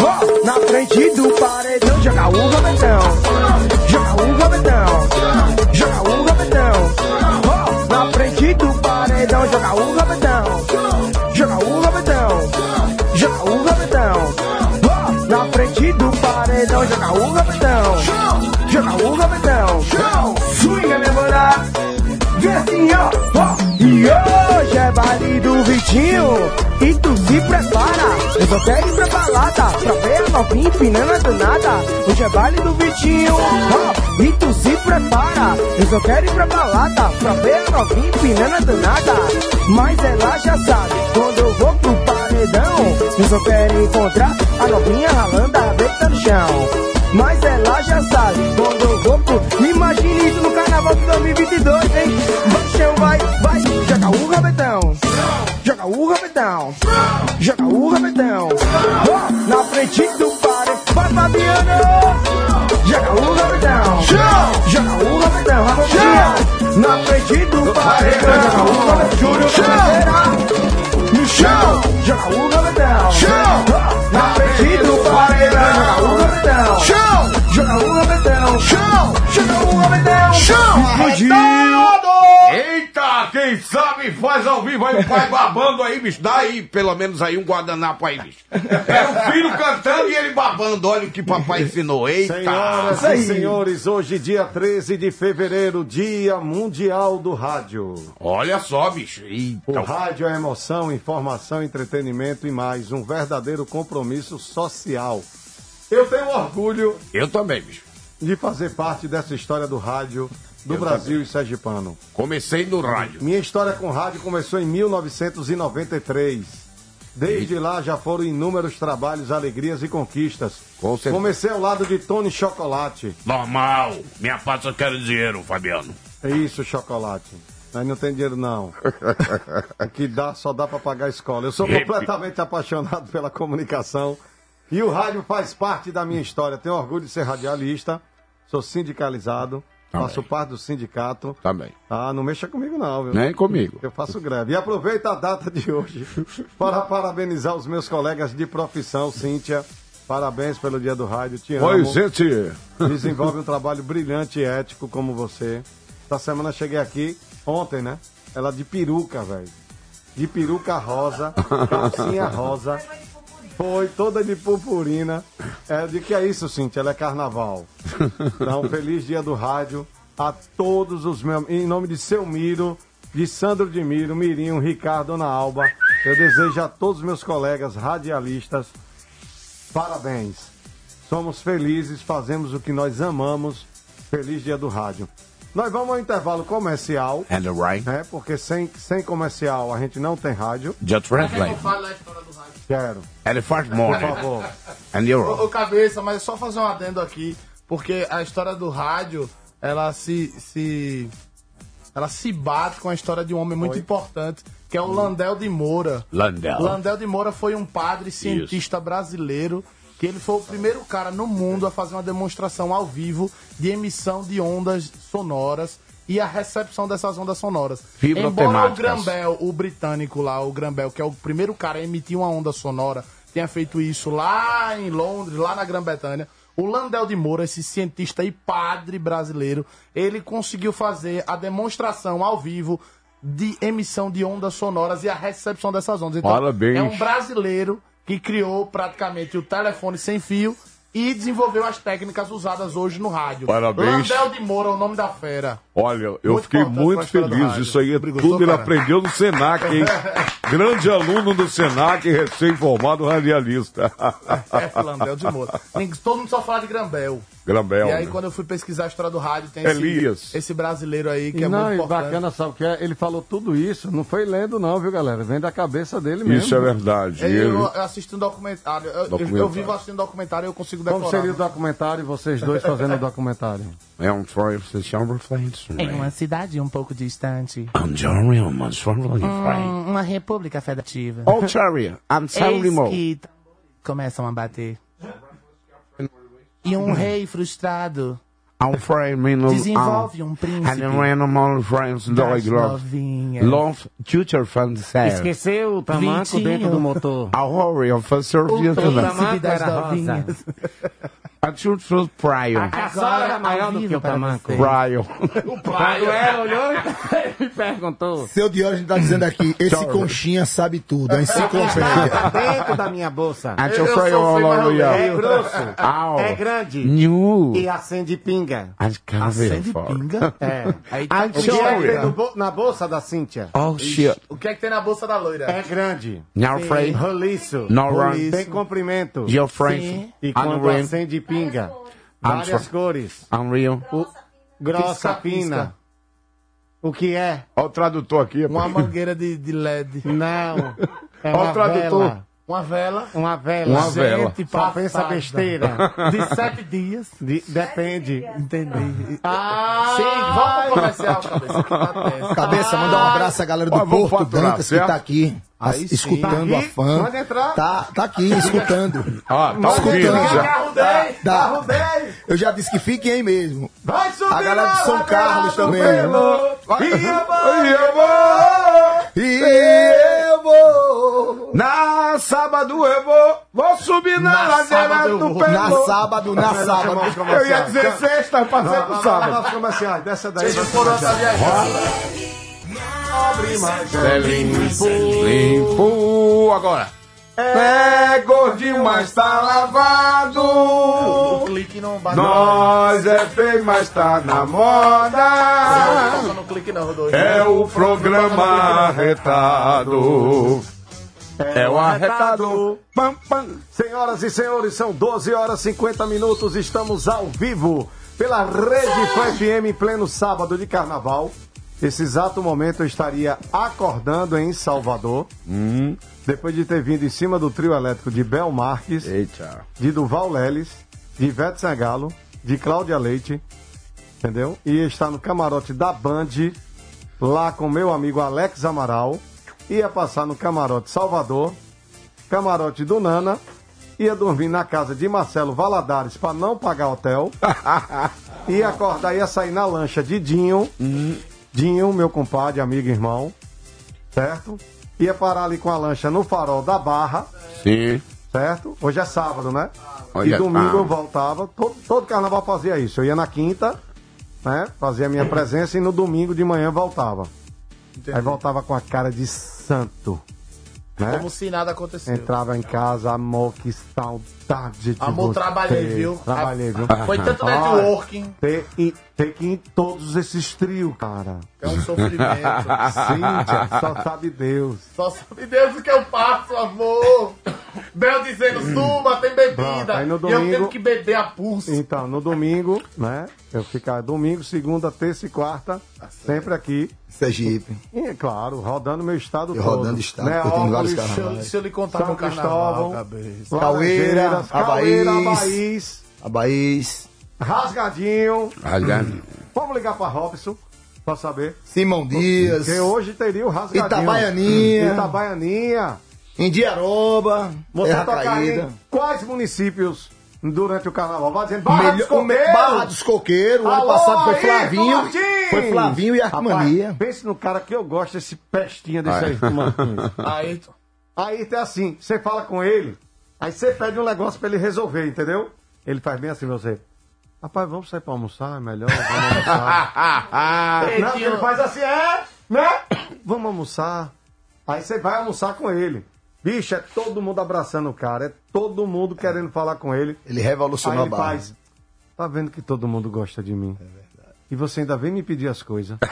Ó, na frente do paredão, joga o rabetão! Joga o rabetão! Joga o rabetão! Frente do paredão, joga o rabetão! Joga o rabetão! Joga o rabetão! Na frente do paredão, joga o rabetão! Vitinho. E tu se prepara. Eu só quero ir pra balada. Pra ver a novinha empinando a danada. Hoje é baile do Vitinho. Ó, e tu se prepara. Eu só quero ir pra balada. Pra ver a novinha empinando a danada. Mas ela já sabe. Quando eu vou pro paredão. Eu só quero encontrar a novinha ralando a rabeta no chão. Mas ela já sabe quando eu vou pro. Imagine isso no carnaval de 2022, hein? Vai chão, vai, vai. Joga o rabetão. Joga o rabetão. Joga o rabetão. Ó, na frente do pare. Vai, Fabiano. Joga o rabetão. Joga o rabetão. Na frente do pare. Joga o rabetão. Júnior Cabeceira. No chão. Joga o rabetão. Na frente do pare. Joga o rabetão. Joga o rabetão. Joga o rabetão. Explodiu. Eita, quem sabe faz ao vivo aí o pai babando aí, bicho. Dá aí, pelo menos aí um guardanapo aí, bicho. É o filho cantando e ele babando. Olha o que papai ensinou. Eita. Senhoras e senhores, hoje, dia 13 de fevereiro, Dia Mundial do Rádio. Olha só, bicho. Eita. O rádio é emoção, informação, entretenimento e mais. Um verdadeiro compromisso social. Eu tenho orgulho Eu também, bicho. de fazer parte dessa história do rádio do Eu Brasil e Sergipano. Comecei no rádio. Minha história com rádio começou em 1993. Desde lá já foram inúmeros trabalhos, alegrias e conquistas. Com. Comecei ao lado de Tony Chocolate. Normal. Minha parte só quero dinheiro, Fabiano. É isso, chocolate. Aí não tem dinheiro, não. O que dá, só dá pra pagar a escola. Eu sou completamente apaixonado pela comunicação. E o rádio faz parte da minha história. Tenho orgulho de ser radialista. Sou sindicalizado. Também. Faço parte do sindicato. Também. Ah, não mexa comigo, não, viu? Nem comigo. Eu faço greve. E aproveito a data de hoje para parabenizar os meus colegas de profissão, Cíntia. Parabéns pelo dia do rádio. Te amo. Oi, gente. Desenvolve um trabalho brilhante e ético como você. Essa semana cheguei aqui, ontem, né? Ela de peruca, velho. De peruca rosa, calcinha rosa. Foi toda de purpurina. É, de que é isso, Cintia? Ela é carnaval. Então, feliz dia do rádio a todos os meus. Em nome de seu Miro, de Sandro de Miro, Mirinho, Ricardo, Ana Alba, eu desejo a todos os meus colegas radialistas parabéns. Somos felizes, fazemos o que nós amamos. Feliz dia do rádio. Nós vamos ao intervalo comercial. And right. É, porque sem, sem comercial a gente não tem rádio. Just translate. Fala a história do rádio. Quero. Elephant Por favor. And you're Ô, ô, cabeça, mas só fazer um adendo aqui, porque a história do rádio, ela se, se ela se bate com a história de um homem muito importante, que é o Landel de Moura. Landel. Landel de Moura foi um padre cientista brasileiro que ele foi o primeiro cara no mundo a fazer uma demonstração ao vivo de emissão de ondas sonoras e a recepção dessas ondas sonoras. Embora o. Grambel, o britânico lá, o Grambel, que é o primeiro cara a emitir uma onda sonora, tenha feito isso lá em Londres, lá na Grã-Bretanha, o Landel de Moura, esse cientista e padre brasileiro, ele conseguiu fazer a demonstração ao vivo de emissão de ondas sonoras e a recepção dessas ondas. Então, Parabéns. é um brasileiro que criou praticamente o telefone sem fio e desenvolveu as técnicas usadas hoje no rádio. Parabéns. Landel de Moura o nome da fera. Olha, eu Muito fiquei muito feliz. Isso aí é tudo ele cara? aprendeu no Senac, hein? Grande aluno do Senac, recém-formado radialista. É, Landel de Moura. Todo mundo só fala de Grambel. Grambel. E aí, né? quando eu fui pesquisar a história do rádio, tem Elias. esse, esse brasileiro aí que E é não, muito importante. bacana, sabe o que é? Ele falou tudo isso, não foi lendo não, viu, galera? Vem da cabeça dele mesmo. Isso é verdade. Eu, Ele- eu assisti um documentário. Eu, eu- Documentário. eu vivo assistindo documentário e eu consigo decorar. Como seria o documentário e vocês dois fazendo o documentário? É um Troy Chamberlain. Em uma cidade um pouco distante. Ontario. Hum, uma república federativa. Ontario, I'm mo. que começam a bater. E um rei frustrado I'm afraid, me no- desenvolve um And príncipe the random friends das dog love. Love future. Esqueceu o tamanco Vitinho. dentro do motor. A hurry of a service. príncipe tamanco das novinhas. A truth was Brian. A caçola era maior ao do que o tamanco. você. Brian. Quando ela olhou e perguntou. Seu Diógenes tá dizendo aqui, esse conchinha sabe tudo, a enciclopédia. Dentro da minha bolsa. Mas over eu É you. grosso. Ow. É grande. New. E acende pinga. And Acende pinga. É. Aí, O que é bo- na bolsa da Cíntia? Oh shit. o que é que tem na bolsa da loira? É grande. Now afraid. Roliço. No run. Tem comprimento. Your friend. E quando acende pinga. I'm Várias cores. Unreal. Grossa, Pisca, fina. pisca. O que é? Olha o tradutor aqui. Uma mangueira de, de LED. Não. É Ó o tradutor. vela. Uma vela. Uma vela. Uma vela. Gente Só pensa besteira. De sete dias. De- depende. Entendi. Ah, Sim, vamos pro comercial, cabeça. que tá. Cabeça, mandar um abraço à galera do Ó, Porto Dantas que tá aqui, as- escutando Tá a aqui? fã. Pode entrar. Tá, tá aqui, escutando. Ah, tá ouvindo Escutando. já. Carro 10! Dá. Carro 10! Eu já disse que fiquem aí mesmo. Vai subir A galera de São Carlos também. né? E a Aí eu vou. E eu vou. Na sábado eu vou. Vou subir na, Na ladeira do pelo. Na sábado, na sábado. Eu ia dizer sexta, eu passei pro sábado. vai, comerciais. Desce daí. Vocês foram essa viagem. É limpo. Limpo. Agora. É gordinho, mas tá O lavado. clique não bate. Nós é feio, mas tá na moda. Não no clique não, Rodolfo. É o programa arretado. É o arretado. Pam, pam. Senhoras e senhores, são 12 horas e 50 minutos. Estamos ao vivo pela Rede Fã FM em pleno sábado de carnaval. Esse exato momento eu estaria acordando em Salvador. Depois de ter vindo em cima do trio elétrico de Bel Marques, Eita. de Duval Leles, de Ivete Sangalo, de Cláudia Leite, entendeu? E está no camarote da Band, lá com meu amigo Alex Amaral. Ia passar no camarote Salvador, camarote do Nana, ia dormir na casa de Marcelo Valadares para não pagar hotel. ia acordar, ia sair na lancha de Dinho, Dinho, meu compadre, amigo e irmão, certo? Ia parar ali com a lancha no farol da Barra, Sim. certo? Hoje é sábado, né? Hoje e é- domingo ah. eu voltava. Todo, todo carnaval fazia isso. Eu ia na quinta, né? Fazia a minha presença e no domingo de manhã voltava. Aí voltava com a cara de santo. Né? Como se nada aconteceu. Entrava em casa, amor, que saudade de Amor, você. trabalhei, viu? Trabalhei, viu? Foi tanto networking. Ter, e- ter que ir em todos esses trios, cara. É um sofrimento. Cíntia, só sabe Deus. Só sabe Deus o que eu passo, amor. Bel dizendo, suba, tem bebida. Pronto, no E eu domingo- tenho que beber a pulso. Então, no domingo, né? Eu ficava domingo, segunda, terça e quarta, sempre aqui. Sergipe. E, claro, rodando meu estado E todo. rodando estado, tenho vários carnavais. Se eu lhe contar São meu carnaval, cabeça. Caueira, Abaís. Abaís, Rasgadinho. Rasgadinho. Vamos ligar pra Robson pra saber. Simão Dias, Porque hoje teria o Rasgadinho. Itabaianinha. Itabaianinha. Indiaroba, Você Caída. em quais municípios durante o carnaval? Vai dizendo, Barra dos Melhor- o me- Coqueiros. Barra dos Coqueiros, o ano passado foi Flavinho. Martins! Foi Flavinho e Arquimania. Rapaz, pense no cara que eu gosto, esse pestinha desse Martins. Aí, Aí é assim, você fala com ele, aí você pede um negócio pra ele resolver, entendeu? Ele faz bem assim, você. Rapaz, vamos sair pra almoçar, é melhor, vamos almoçar. Não, ele faz assim, é, né? Vamos almoçar. Aí você vai almoçar com ele. Bicho, é todo mundo abraçando o cara, é todo mundo querendo falar com ele. Ele Aí revolucionou ele a barra. faz. Tá vendo que todo mundo gosta de mim? É verdade. E você ainda vem me pedir as coisas.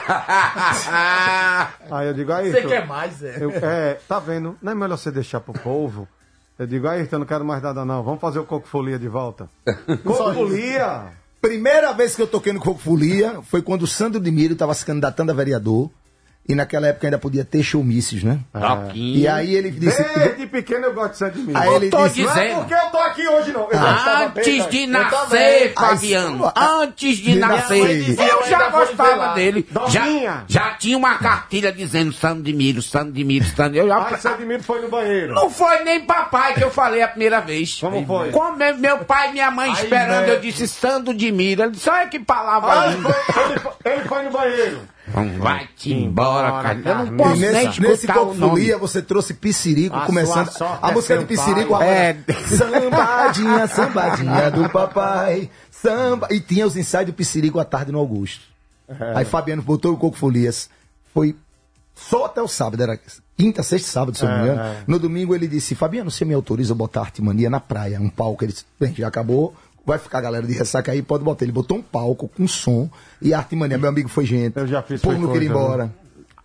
Aí eu digo, aí. você quer mais, é? Eu- é, tá vendo? Não é melhor você deixar pro povo? Eu digo, aí, eu não quero mais nada não. Vamos fazer o Coco Folia de volta. Coco Folia! Primeira vez que eu toquei no Coco Folia foi quando o Sandro de Miro estava se candidatando a vereador. E naquela época ainda podia ter showmisses, né? E aí ele disse. Desde pequeno eu gosto de Sandy Miro. Aí ele tô disse, Não é dizendo. porque eu tô aqui hoje, não. Antes de Eu nascer. Fabiano. Antes de, de nascer. nascer. Eu já gostava dele. Já, já tinha uma cartilha dizendo Sandro de Miro, Sandro de Miro, Sandro. Eu já... Aí Sandy Miro foi no banheiro. Não foi nem papai que eu falei a primeira vez. Como foi? Como meu- meu pai e minha mãe Aí, esperando, né? eu disse Sandro de Miro. Ele disse, olha que palavra Ah, ele, linda. foi, ele, foi, ele foi no banheiro. Vai-te embora, cara. Eu não posso E nem nesse, nesse escutar o Coco. Folia você trouxe Piscirico, A começando. A é música seu de Piscirico agora. É. Sambadinha, sambadinha do papai. Samba. E tinha os ensaios do Piscirico à tarde no Augusto. É. Aí Fabiano botou o Coco Folias. Foi só até o sábado, era quinta, sexta sábado, se eu não me engano. É, No domingo ele disse: Fabiano, você me autoriza a botar Artimania na praia, um palco? Ele disse: Bem, já acabou. Vai ficar a galera de ressaca aí, pode botar. Ele botou um palco com som e Artimania. Meu amigo foi gente. Eu já fiz foi não queria ir coisa,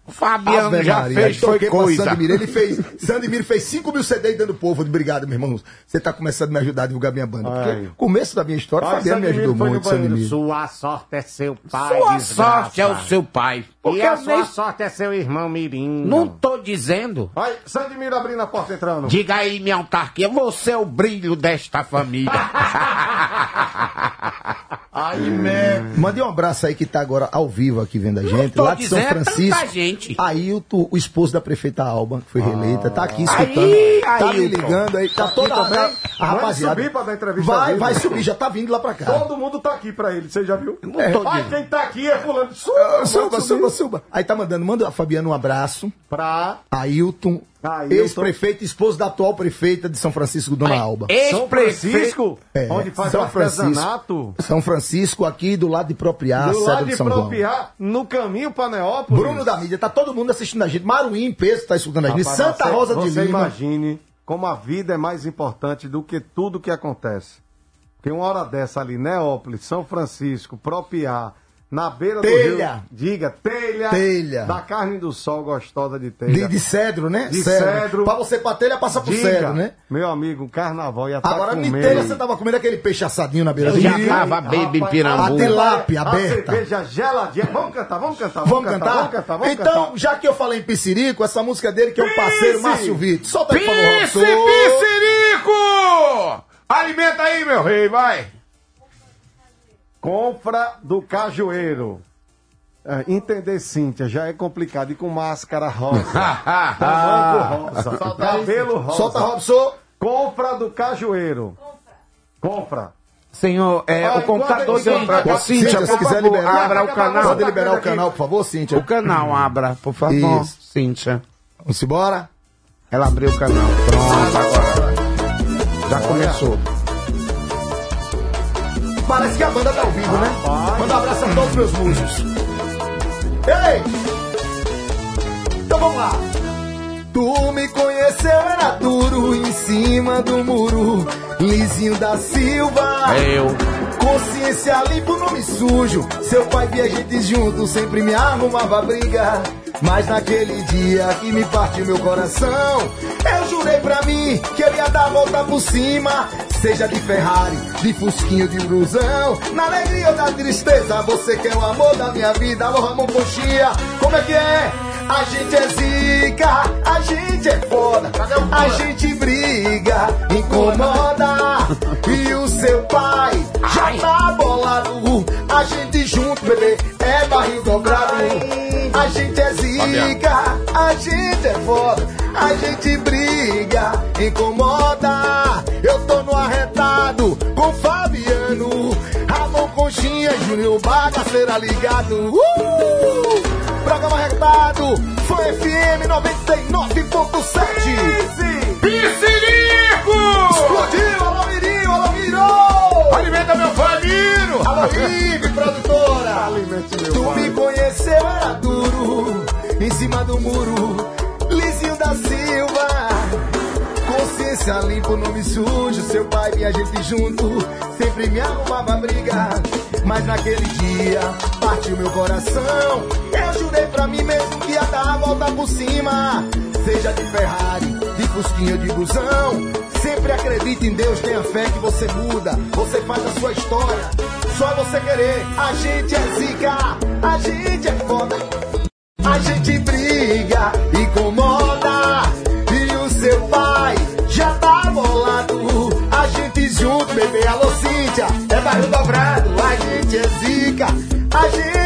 embora. Fabiano Ave já Maria, fez, foi coisa. Sandro Miro. Ele fez, Sandro Miro fez 5 mil CDs dando povo. Obrigado, meu irmão. Você tá começando a me ajudar a divulgar minha banda. Porque Ai. o começo da minha história, Aí Fabiano me Sandy Miro ajudou foi no muito. Miro. Sua sorte é seu pai, Sua desgraça. sorte é o seu pai. Porque E a sua nem... sorte é seu irmão Mirim. Não tô dizendo. Aí, Sandy Miro abrindo a porta entrando. Diga aí, minha autarquia, você é o brilho desta família. Aí, né? Mandei um abraço aí que tá agora ao vivo aqui vendo a gente, tô lá de São dizendo, é tanta Francisco. Gente. Ailton, o esposo da prefeita Alba, que foi reeleita, tá aqui escutando. Aí, tá me Ailton. ligando aí, tá toda também. a, a Vai rapaziada. subir pra dar entrevista Vai, vivo. vai subir, já tá vindo lá pra cá. Todo mundo tá aqui pra ele, você já viu? É, Olha, quem tá aqui é fulano. Suba, Ah, Suba, suba, subir. suba. Aí tá mandando, manda a Fabiano um abraço. Pra... Ailton, Ailton. ex-prefeito, esposo da atual prefeita de São Francisco, Dona Alba. São Ex-prefeito. Francisco, É, onde faz São o artesanato. São Francisco, aqui do lado de Propriar, Do lado de de São João. Propriar, no caminho pra Neópolis. Bruno da mídia, tá todo mundo assistindo a gente. Maruim, Peso, tá escutando a gente. Rapaz, Santa você- Rosa de Você Lima. imagine como a vida é mais importante do que tudo que acontece. Porque uma hora dessa ali, Neópolis, São Francisco, Propiar, na beira Telha. do rio. Diga, telha. Telha. Da carne do sol gostosa de telha. De, de cedro, né? De cedro. Pra você pra telha, passa pro Diga, cedro, né? Meu amigo, carnaval ia estar Agora, me comendo. telha, você tava comendo aquele peixe assadinho na beira do já rio. tava bebendo A pirambu. tilápia A aberta. cerveja geladinha. Vamos cantar, vamos cantar. Vamos cantar? Vamos cantar, vamos então, cantar. já que eu falei em Piscirico, essa música dele, que é o parceiro Pisse! Márcio Vitor. Solta aí, por favor, Pisse. Pissirico! Alimenta aí, meu rei, vai. Confra do Cajueiro. É, entender Cíntia já é complicado. E com máscara rosa. tamanco rosa. cabelo rosa. Solta, Robson. Confra do Cajueiro. Confra. Senhor, é, Vai, o computador deu pra... Cíntia, Cíntia, se quiser favor, liberar, abra o canal. Pode liberar o canal, por favor, Cíntia? O canal abra, por favor, Isso. Cíntia. Vamos embora? Ela abriu o canal. Pronto, agora. Já começou. Parece que a banda tá ao vivo, né? Manda um abraço a todos os meus músicos. Ei! Então vamos lá. Tu me conheceu, era duro, em cima do muro, lisinho da Silva. Eu. Consciência limpa, nome sujo. Seu pai via gente junto, sempre me arrumava briga. Mas naquele dia que me partiu meu coração, eu jurei pra mim que eu ia dar a volta por cima. Seja de Ferrari, de Fusquinho, de Brusão. Na alegria ou na tristeza, você que é o amor da minha vida. Alô, Ramon Coxinha, como é que é? A gente é zica, a gente é foda, a gente briga, incomoda. E o seu pai já tá bolado, a gente junto, bebê, é barril dobrado. A gente é zica, a gente é foda, a gente briga, incomoda. Eu tô no arretado com Fabiano, Ramon Conchinha, Júnior Bagaceira ligado. Uh! Programa arretado, foi FM 99.7. Pissirico! Explodiu, alô Mirinho, alô Mirou! Alimenta meu família! Alô Rive, produtora! Alimente meu Tu pai. me conheceu, era duro, em cima do muro, Lizinho da Silva. Consciência limpa, nome sujo, seu pai e a gente junto, sempre me arrumava briga. Mas naquele dia, partiu meu coração. Jurei pra mim mesmo que ia dar a volta por cima. Seja de Ferrari, de Fusquinha, de busão. Sempre acredite em Deus, tenha fé que você muda. Você faz a sua história. só você querer. A gente é zica, a gente é foda. A gente briga, incomoda. E o seu pai já tá bolado. A gente junto, bebê, alô Cíntia. É bairro dobrado, a gente é zica. A gente.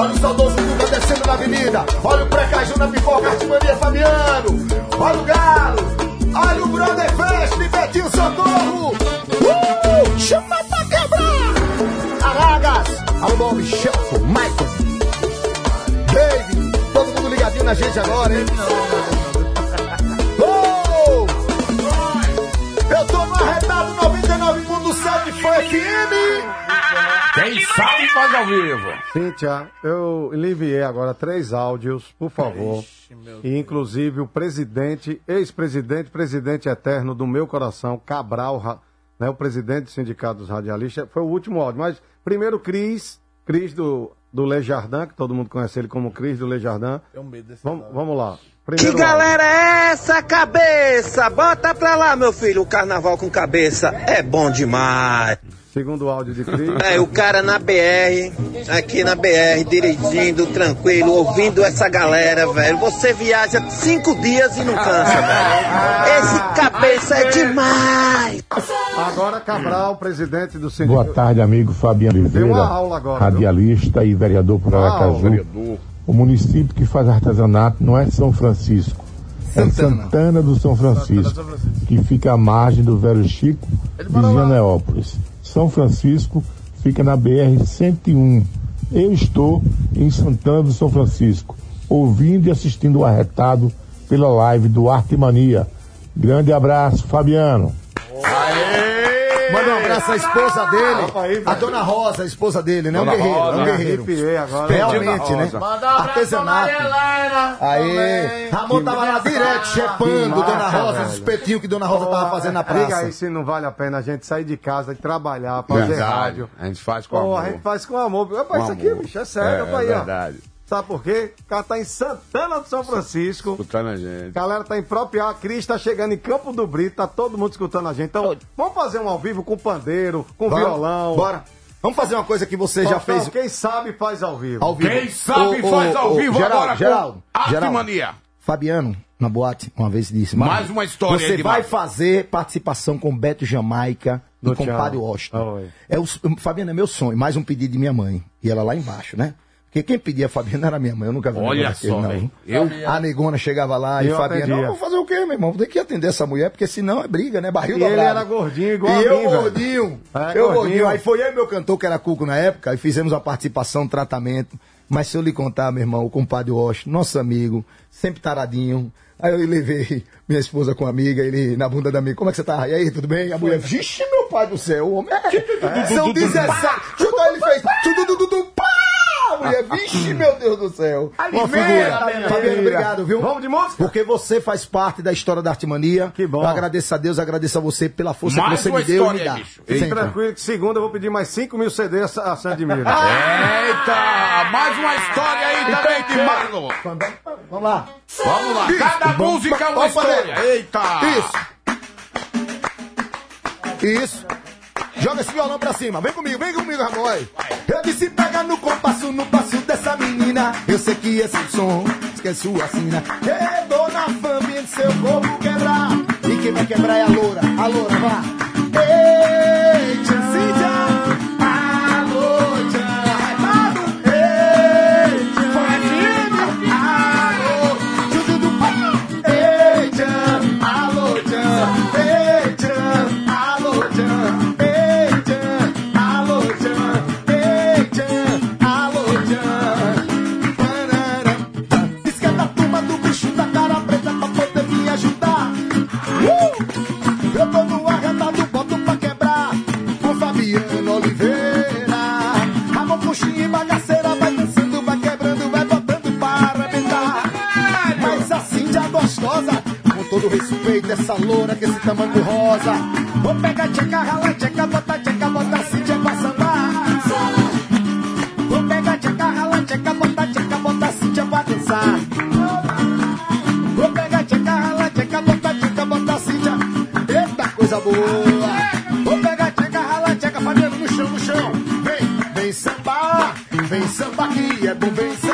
Olha o saudoso Duda descendo na avenida. Olha o Precaju na pipoca, Artimania Fabiano. Olha o Galo. Olha o Brother Fest, Betinho Socorro. Uh, chama pra quebrar. Aragas. Alô, Shelton, Michael. Baby, todo mundo ligadinho na gente agora, hein? Oh! Eu tô no arretado 99.7 foi FM. Quem sabe faz ao vivo. Cíntia, eu enviei agora três áudios, por favor. E inclusive o presidente, ex-presidente, presidente eterno do meu coração, Cabral, Ra- né, o presidente do Sindicato dos Radialistas, foi o último áudio. Mas primeiro Cris, Cris do, do Lejardin, que todo mundo conhece ele como Cris do Lejardin. Tenho medo desse Vamos, vamos lá. Que Primeiro galera é essa, cabeça? Bota pra lá, meu filho, o carnaval com cabeça é bom demais. Segundo áudio de Cris. É, o cara na BR, aqui na BR, dirigindo, tranquilo, ouvindo essa galera, velho. Você viaja cinco dias e não cansa, velho. Esse cabeça é demais. Agora Cabral, presidente do Boa Sindicato. tarde, amigo Fabiano Deu Oliveira, uma aula agora, viu? radialista e vereador por Aracaju. aula, vereador. O município que faz artesanato não é São Francisco, é Santana do São Francisco, que fica à margem do Velho Chico, de Janeópolis. São Francisco fica na BR-101. Eu estou em Santana do São Francisco, ouvindo e assistindo o arretado pela live do Arte Mania. Grande abraço, Fabiano. Manda um abraço à esposa dele, aí, a dona Rosa, a esposa dele, né? Um Dona guerreiro, Rosa, é um guerreiro. Realmente, né? Um Artesanato. Também. Ramon tava lá direto, chepando Dona Rosa, os espetinhos que Dona Rosa tava fazendo na Diga praça. aí se não vale a pena a gente sair de casa e trabalhar, fazer Verdade. rádio. A gente faz com amor. a gente faz com amor. Com isso aqui, bicho, é sério. É, aí, é verdade. Sabe por quê? O cara tá em Santana do São Francisco. Escutando a A gente. galera tá em próprio A Cris tá chegando em Campo do Brito, tá todo mundo escutando a gente. Então, vamos fazer um ao vivo com pandeiro, com Vamos, violão. Bora. Vamos fazer uma coisa que você já fez Quem sabe faz ao vivo. ao vivo. Quem sabe Ô, ô, faz ao ô, vivo Geraldo, agora Geraldo, com Geraldo. Mania. Fabiano, na boate, uma vez disse. Mais "Mano, uma história Você de vai Marcos." fazer participação com Beto Jamaica No e com tchau. Padre Washington. Oi. É o, Fabiano, é meu sonho. Mais um pedido de minha mãe. E ela lá embaixo, né? Porque quem pedia a Fabiana era minha mãe. Eu nunca vi Olha daquele, só, não. Eu- A negona chegava lá Eu e Fabiana, não, vou fazer o quê, meu irmão? Vou ter que atender essa mulher, porque senão é briga, né? Barril E ele era gordinho igual E a eu mim, velho. gordinho. É, eu gordinho. gordinho. Aí foi eu e meu cantor, que era Cuco na época, e fizemos a participação, tratamento. Mas se eu lhe contar, meu irmão, o compadre Washington, nosso amigo, sempre taradinho. Aí eu levei minha esposa com a amiga, ele na bunda da amiga, como é que você tá? E aí, tudo bem? A mulher, vixe, meu pai do céu, o homem é. São 17. Chutou, ele fez. Tududududu, pá! Mulher, vixe, meu Deus do céu. Uma figura. Fabiano, obrigado, viu? Vamos de música? Porque você faz parte da história da Artimania. Que bom. Eu agradeço a Deus, agradeço a você pela força Mais que você me deu e me história, dá. Fique Sempre. tranquilo que segunda eu vou pedir mais 5 mil CDs a Sandy Mira. Eita! Mais uma história aí também de Marlon. Vamos lá. Vamos lá. Cada Vamos- música é uma história. Eita! Isso. Isso. Joga esse violão pra cima. Vem comigo, vem comigo, Ramon. Eu disse pega no compasso, no passo dessa menina. Eu sei que esse som esquece sua sina. Eu dou na fama seu corpo quebrar. E quem vai quebrar é a loura. A loura, vá. todo respeito essa loura que esse tamanho rosa. Vou pegar tcheca, ralar tcheca, botar tcheca, botar se tcheca pra sambar. Vou pegar tcheca, ralar tcheca, botar tcheca, botar se tcheca pra dançar. Vou pegar tcheca, ralar tcheca, botar tcheca, botar se tcheca. Eita coisa boa. Vou pegar tcheca, ralar tcheca, fazendo no chão, no chão. Vem, vem sambar, vem sambar que é bom, vencer.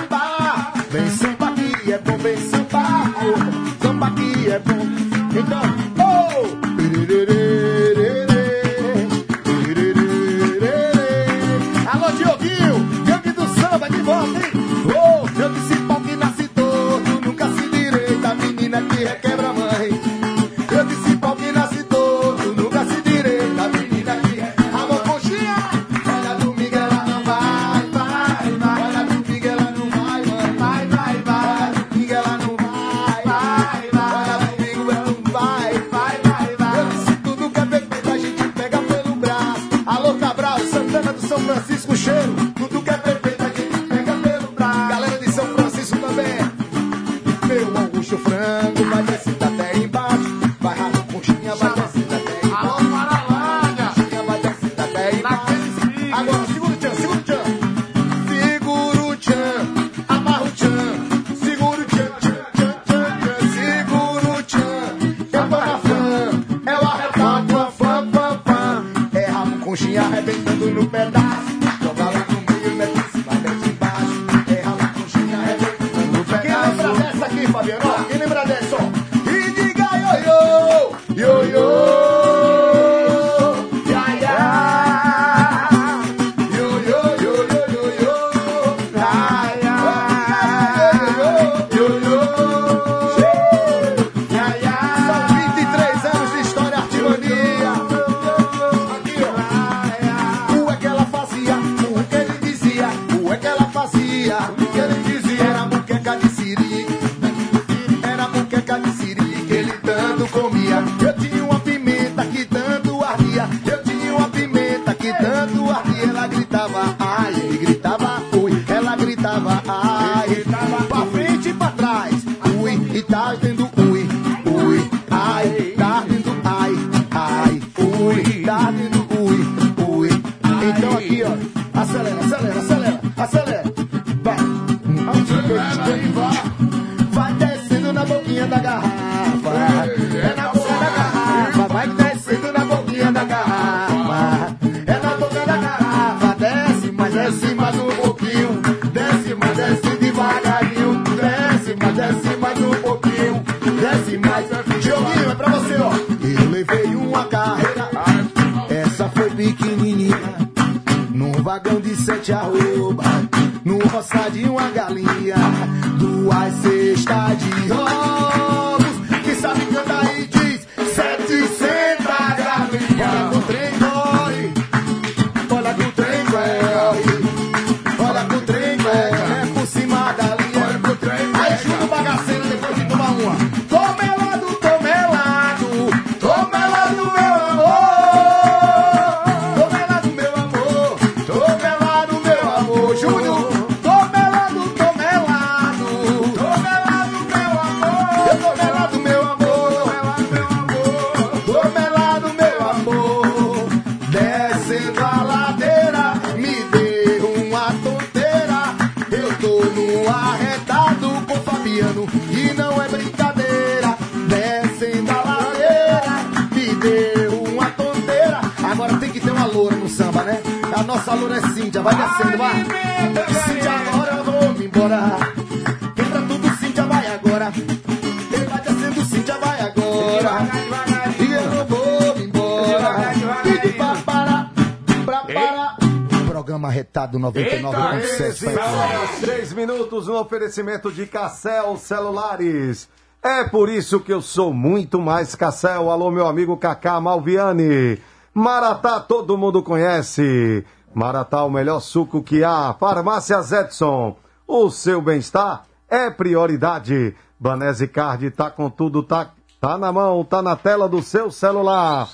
arretado 99,7. Três minutos no oferecimento de Cassel Celulares. É por isso que eu sou muito mais Cassel. Alô, meu amigo Kaká Malviani. Maratá todo mundo conhece. Maratá, o melhor suco que há. Farmácia Edson. O seu bem-estar é prioridade. Banese Card tá com tudo, tá, tá na mão, tá na tela do seu celular.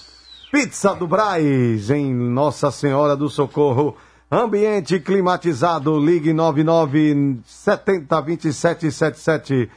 Pizza do Braz, em Nossa Senhora do Socorro. Ambiente climatizado, ligue 99702777.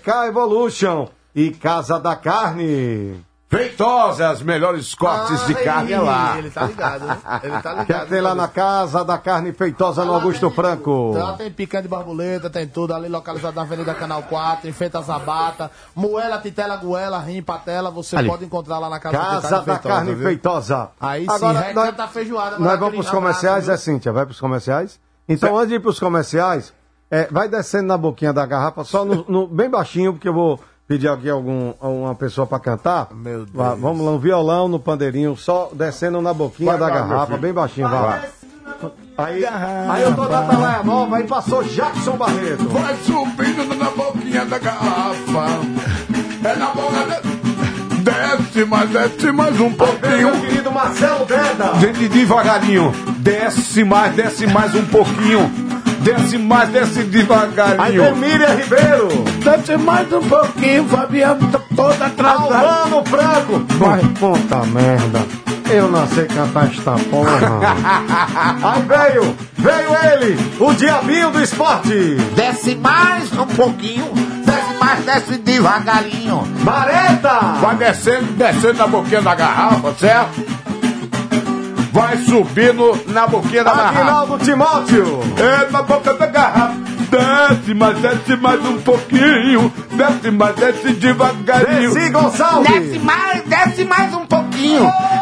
K Evolution e Casa da Carne. Feitosa, as melhores cortes de carne é lá. Ele tá ligado, né? Ele tá ligado. Quer ter lá na casa da carne feitosa no Augusto Franco. Lá tem picanha de borboleta, tem tudo ali localizado na Avenida Canal 4, em frente a Zabata. Moela, titela, goela, rim, patela, você Ali. pode encontrar lá na casa, Casa da carne viu? feitosa. Aí sim, Agora, requenta nós- a feijoada. Nós vamos pros comerciais, é Cíntia? Vai pros comerciais? Então, antes de ir pros comerciais, é, vai descendo na boquinha da garrafa, só no, no- bem baixinho, porque eu vou pedir aqui algum, uma pessoa pra cantar. Meu Deus. vamos lá, um violão no pandeirinho, só descendo na boquinha Vai da meu garrafa, bem baixinho, vai lá. Aí, aí eu tô da Atalaia Nova, aí passou Jackson Barreto. Vai subindo na boquinha da garrafa. É na boca da... Desce, mas desce mais um pouquinho. Meu querido Marcelo Deda. Gente, devagarinho. Desce mais, desce mais um pouquinho. Desce mais, desce devagarinho. Miriam Ribeiro. Desce mais um pouquinho, Fabiano tá todo atrasado. Albano Franco. Vai, puta merda. Eu não sei cantar esta porra. Aí veio, veio ele, o diabinho do esporte. Desce mais um pouquinho. Desce mais, desce devagarinho. Mareta. Vai descendo, descendo na boquinha da garrafa, certo? Vai subindo na boquinha da garrafa. Aguinaldo Timóteo. É na boca da garrafa. Desce, mas desce mais um pouquinho. Desce, mas desce devagarinho. Desi Gonçalves. Desce mais, desce mais um pouquinho.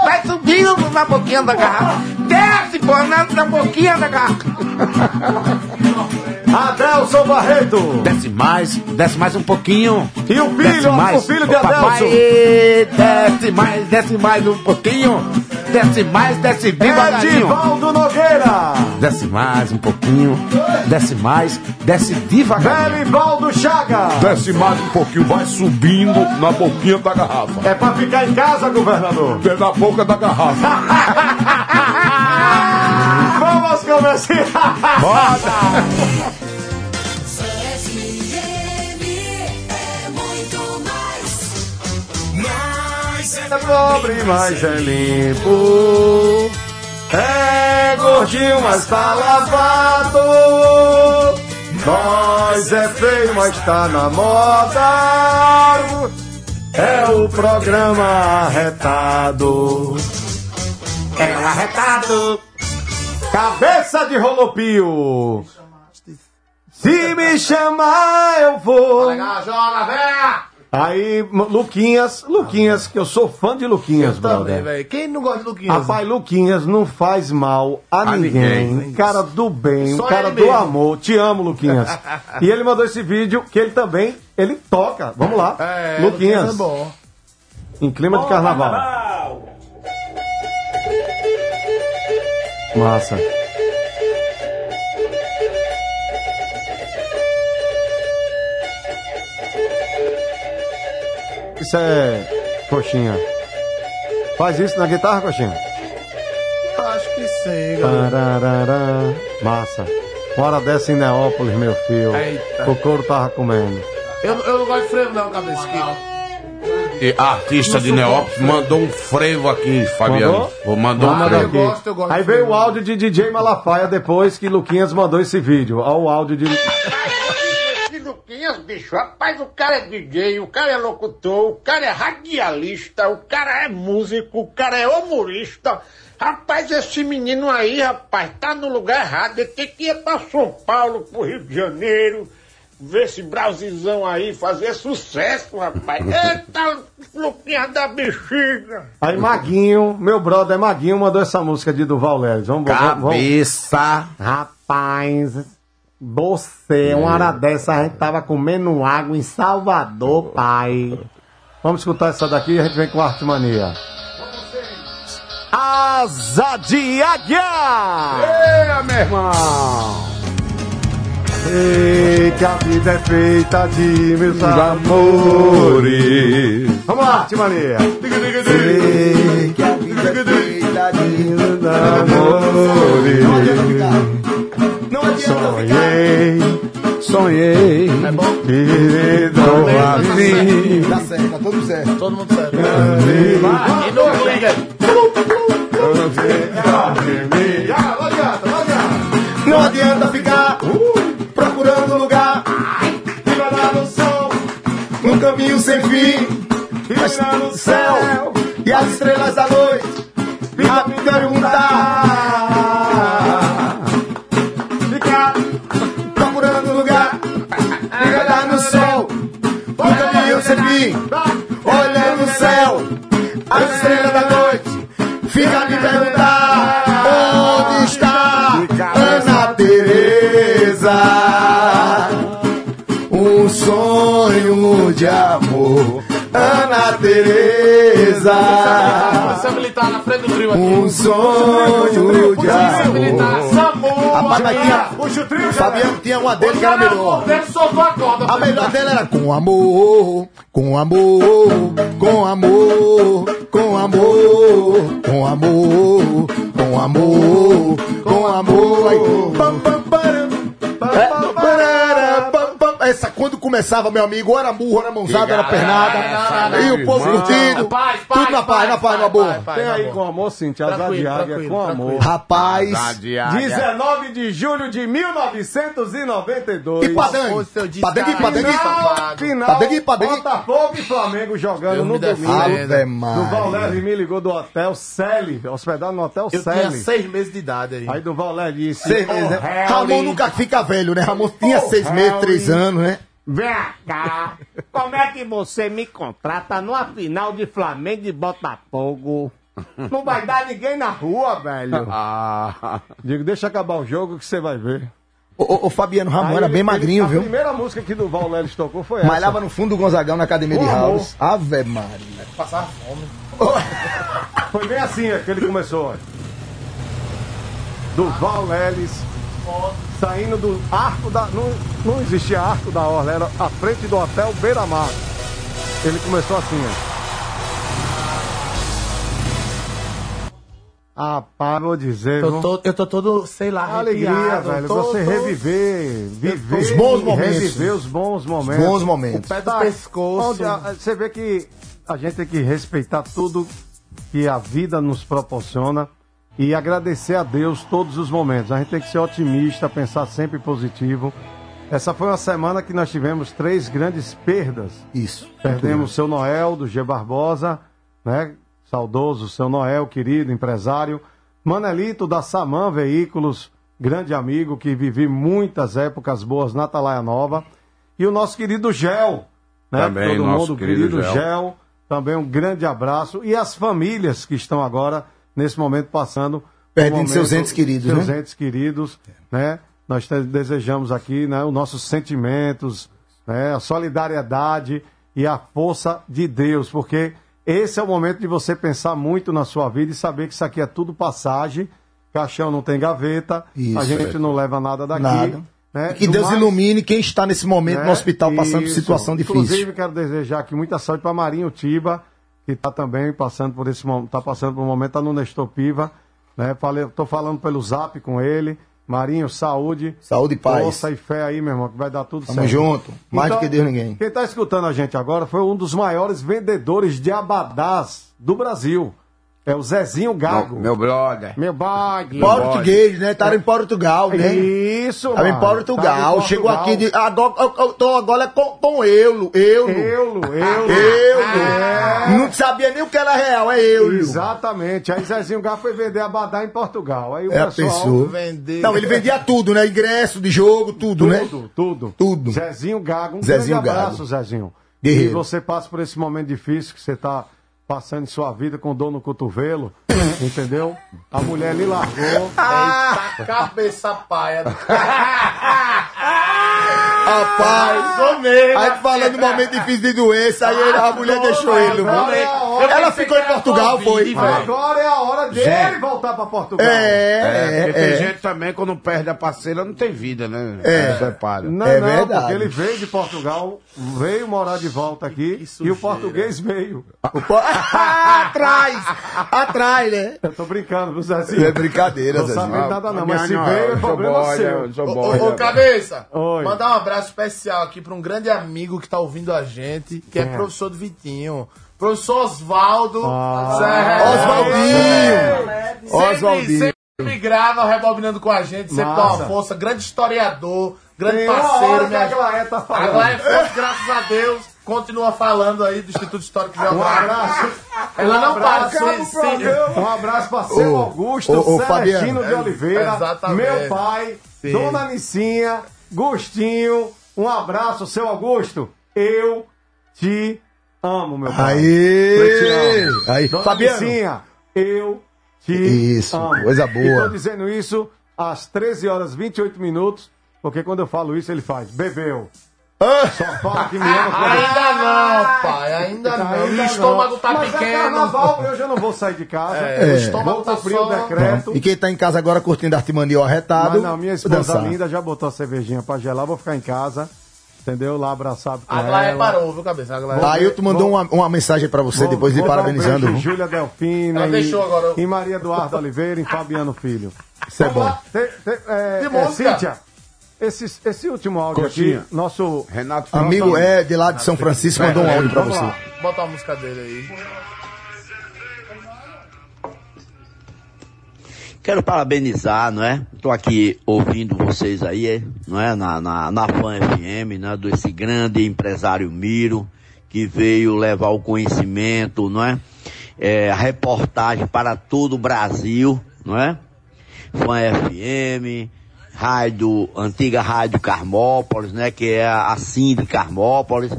Vai subindo na boquinha da garrafa. Desce, pô, na, na boquinha da garrafa. Adelson Barreto. Desce mais, desce mais um pouquinho. E o Desce filho, mais. o filho de Ô, papai, Adelson. desce mais, desce mais um pouquinho. Desce mais, desce devagarinho. Edivaldo Nogueira. Desce mais um pouquinho. Desce mais, desce devagarinho. Belivaldo Chaga. Desce mais um pouquinho, vai subindo na boquinha da garrafa. É pra ficar em casa, governador. É na boca da garrafa. Vamos começar. Mais É pobre, mas é limpo. É gordinho, mas tá lavado. Nós é feio, mas tá na moda. É o programa arretado. É o arretado. Cabeça de rolopio. Se me chamar, eu vou. joga, véia! Aí, Luquinhas, Luquinhas, que eu sou fã de Luquinhas, Também, brother. velho. Quem não gosta de Luquinhas? Rapaz, Luquinhas não faz mal a, A ninguém. ninguém. Cara do bem, Só cara do mesmo. amor. Te amo, Luquinhas. e ele mandou esse vídeo que ele também, ele toca. Vamos lá. É, Luquinhas, é bom. em clima de carnaval. Massa. Isso é coxinha. Faz isso na guitarra, coxinha? Acho que sim, galera. Massa. Hora dessa em Neópolis, meu filho. Eita. O couro tava comendo. Eu, eu não gosto de frevo, não, cabeça. aqui. E a artista de Neópolis mandou um frevo aqui, Fabiano. Mandou, mandou um frevo. eu aqui. gosto, eu gosto Aí veio frevo. o áudio de DJ Malafaia depois que Luquinhas mandou esse vídeo. Olha o áudio de. Esse Luquinhas, bicho, rapaz, o cara é DJ, o cara é locutor, o cara é radialista, o cara é músico, o cara é humorista. Rapaz, esse menino aí, rapaz, tá no lugar errado. Ele tem que ir pra São Paulo, pro Rio de Janeiro, ver esse Brasilzão aí, fazer sucesso, rapaz. Eita, Luquinhas da bexiga. Aí Maguinho, meu brother Maguinho, mandou essa música de Duval Leves. Vamos, vamos, vamos. Cabeça. Rapaz, você, uma hora dessa, a gente tava comendo água em Salvador, pai. Vamos escutar essa daqui e a gente vem com Arte Mania. Asa de Águia! Eia, meu irmão! Ei, que a vida é feita de meus amores. Vamos lá, Arte Mania! Sei que a vida é feita de Meus amores, sonhei, sonhei, É bom? querido assim. Dá certo, tá tudo certo. Todo mundo sabe. E no liga. Ah, não adianta, não adianta. Não adianta ficar procurando lugar que vai dar no sol, num caminho sem fim. olhando o céu e as estrelas da noite de amor, Ana Teresa. Polícia militar na frente do trio aqui. Um sonho de Polícia militar, amor. Samu, Rapaz, mas tinha, Puxa o o Fabiano tinha uma dele que era melhor. A. A melhor dele era com amor, com amor, com amor, com amor, com amor, com amor, com amor. Aí, pam, pam, param, pam, pam, parara, pam, pam. Essa quando começava, meu amigo, era burro, era mãozada, era pernada. E o povo curtindo. Tudo na paz, na paz, na boa. Tem aí com amor, Cintia, Asa de Águia com amor. Rapaz. 19 de julho de 1992. E Padangue? Padangue, Padangue? Final, final, Padangue, Padangue? Botafogo e Flamengo jogando Deus no domingo. Maria. Duval Leve me ligou do hotel Sally, hospedado no hotel Eu tinha seis meses de idade aí. Aí Duval Leve disse: Seis meses, né? "Oh, Harry, Ramon nunca fica velho, né? Ramon tinha seis meses, três anos, né? Vem cá, como é que você me contrata numa final de Flamengo e Botafogo? Não vai dar ninguém na rua, velho. Ah, digo, deixa acabar o jogo que você vai ver. O, o- o Fabiano Ramon Aí era ele- bem magrinho, a viu? primeira música que Duval Leles tocou foi essa. Malhava no fundo do Gonzagão na academia de amor. House. Ave Maria. Passava fome. Foi bem assim é, que ele começou. olha. Duval Leles saindo do arco da. Não, não existia arco da Orla, era a frente do hotel Beira Mar. Ele começou assim, ó. Ah, pá, vou dizer. Eu tô, eu tô todo, sei lá, Alegria, arrepiado, velho. tô- você reviver, viver. Os bons momentos. Reviver os bons momentos. Bons momentos. O pé do Tá, pescoço. a- você vê que a gente tem que respeitar tudo que a vida nos proporciona e agradecer a Deus todos os momentos. A gente tem que ser otimista, pensar sempre positivo. Essa foi uma semana que nós tivemos três grandes perdas. Isso. Perdemos o seu Noel, do G Barbosa, né? Saudoso, seu Noel, querido empresário. Manelito, da Saman Veículos, grande amigo que vivi muitas épocas boas na Atalaia Nova. E o nosso querido Gel, né? Também, Todo nosso mundo, querido Gel. Gel. Também um grande abraço. E as famílias que estão agora, nesse momento, passando. por Perdendo momento- seus entes queridos, Seus né? entes queridos, né? Nós desejamos aqui, né? Os nossos sentimentos, né? A solidariedade e a força de Deus, porque esse é o momento de você pensar muito na sua vida e saber que isso aqui é tudo passagem, caixão não tem gaveta, Isso. a gente não leva nada daqui. Nada. Né? E que Do Deus mais- ilumine quem está nesse momento né? no hospital passando por Isso. situação difícil. Inclusive, quero desejar aqui muita saúde para Marinho Tiba, que está também passando por esse momento, está passando por um momento, está no Nestor Piva, né? Falei, tô falando pelo zap com ele. Marinho, saúde. Saúde e paz. Força e fé aí, meu irmão, que vai dar tudo Tamo certo. junto. Mais do que Deus ninguém. Quem está escutando a gente agora foi um dos maiores vendedores de abadás do Brasil. É o Zezinho Gago. Meu brother. Meu bode. Português, né? Tava em Portugal, né? Isso, Tava em mano. Portugal. Tava em Chegou Portugal. aqui de. Agora, eu, tô agora com, com euro. Euro. Eulo, eulo. Euro. É. Não sabia nem o que era real, é euro. Exatamente. Aí Zezinho Gago foi vender abadá em Portugal. Aí o É a pessoal... pessoa. Vender. Não, ele vendia tudo, né? Ingresso de jogo, tudo, né? Tudo, tudo. Tudo. Zezinho Gago, um Zezinho grande abraço, Gago. Zezinho. Guerreiro. E você passa por esse momento difícil que você está passando sua vida com dor no cotovelo, entendeu? A mulher lhe largou. Eita, cabeça paia. Rapaz, Sou mesmo. aí falando do momento difícil de doença, aí ele- a mulher deixou ele. no é a hora. Ela ficou em Portugal, foi. Agora é a hora dele voltar para Portugal. É, É, é, tem é. gente também, quando perde a parceira, não tem vida, né? É. Separa. Não, É não, verdade. porque ele veio de Portugal, veio morar de volta aqui e o português veio. Atrás! Atrás, né? Eu tô brincando, viu, Zezinho? É brincadeira, Não Zezinho. sabendo nada não, mas se não, veio é problema seu. Ô, cabeça, Oi. mandar um abraço especial aqui para um grande amigo que tá ouvindo a gente, que é, professor do Vitinho. Professor Osvaldo. Oswaldinho! Sempre, Oswaldinho. sempre grava rebobinando com a gente, sempre dá Massa. uma força. Grande historiador, grande Tem parceiro. me a. Glaé tá falando. A Glaé é forte, graças a Deus. continua falando aí do Instituto Histórico Um Geográfico. abraço. Ela não Um para. abraço. o se- programa. Um abraço para seu Augusto, ô, ô, Celestino Fabiano. de Oliveira, Exatamente. meu pai, Sim. Dona Nicinha, Gustinho. Um abraço, seu Augusto. Eu te amo, meu pai. Aê! Eu te amo. Aí, Dona Fabiano. Eu te Isso, amo. coisa boa. tô dizendo isso às 13 horas 28 minutos, porque quando eu falo isso, ele faz. Bebeu. Só fala que me ama quando Ainda não, pai, ainda não. Ainda o estômago tá Mas pequeno. É carnaval, eu já não vou sair de casa. É, o estômago Vou tá cumprir só- o decreto. E quem tá em casa agora curtindo Artimania arretado. Mas não, minha esposa dançar. linda já botou a cervejinha pra gelar, vou ficar em casa. Entendeu? Lá abraçado com A Glaia ela. parou, viu, cabeça? A Glaia... Aí eu tu mandou uma, uma mensagem pra você Vou- depois de vou um parabenizando. viu? Júlia Delfina, Ela em, deixou agora. em Maria Eduardo Oliveira, em Fabiano Filho. Isso é bom. Tem- tem- é, Que é, música? Cíntia, esse, esse último áudio Coxinha. aqui, nosso Renato Amigo é de lá de São Francisco mandou um áudio pra Vamos você. lá, bota a música dele aí. Quero parabenizar, não é? Estou aqui ouvindo vocês aí, é, não é? Na, na, na Fan FM, né? Desse grande empresário Miro, que veio levar o conhecimento, não é? É, a reportagem para todo o Brasil, não é? Fan FM, rádio, antiga rádio Carmópolis, né? Que é a, de Carmópolis,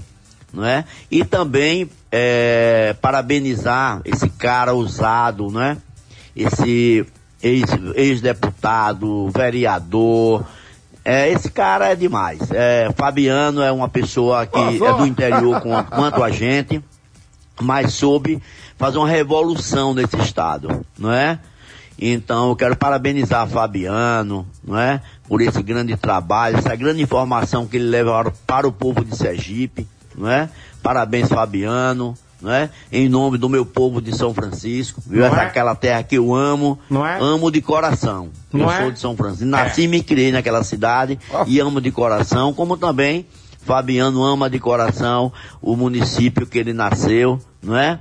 não é? E também é, parabenizar esse cara ousado, não é? Esse ex- ex-deputado, vereador. É, esse cara é demais. É, Fabiano é uma pessoa que é do interior com- quanto a gente, mas soube fazer uma revolução nesse estado, não é? Então eu quero parabenizar Fabiano, não é? Por esse grande trabalho, essa grande informação que ele leva para o povo de Sergipe, não é? Parabéns Fabiano, não é? Em nome do meu povo de São Francisco, viu? Não Essa é? aquela terra que eu amo, Não é? amo de coração. Não eu é? sou de São Francisco, nasci e me criei naquela cidade e amo de coração, como também Fabiano ama de coração o município que ele nasceu, não é?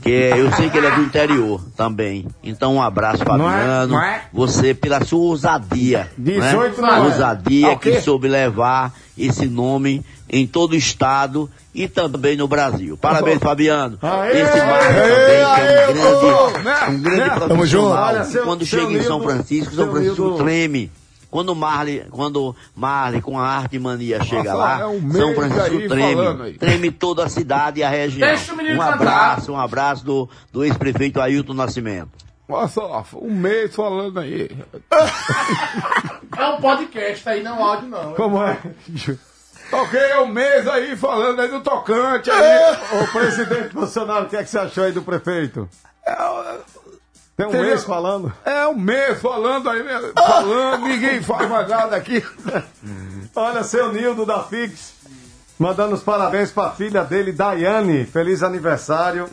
Que eu sei que ele é do interior também. Então um abraço, Não é? Fabiano. Não é? Você pela sua ousadia. 18 não é? é. Ousadia Ah, o quê? que soube levar esse nome em todo o estado e também no Brasil. Parabéns, Fabiano. Aê! esse Aê, também, que é um grande, Né? um grande Né? profissional. Tamo junto. Olha, seu- quando seu chega em São Francisco, São Francisco Nildo- treme. Quando Marley, quando Marley com a arte mania chega Nossa, lá, é São Francisco treme, treme toda a cidade e a região. Deixa o menino um cantar. abraço, um abraço do, do ex-prefeito Ailton Nascimento. Olha só, um mês falando aí. É um podcast aí, não áudio não. Como é? Toquei um mês aí falando aí do tocante aí. Ô, presidente Bolsonaro, o que é que você achou aí do prefeito? Tem um Entendeu? mês falando? É um mês falando aí, falando, ninguém faz mais nada aqui. Olha, seu Nildo da Fix, mandando os parabéns para a filha dele, Daiane. Feliz aniversário.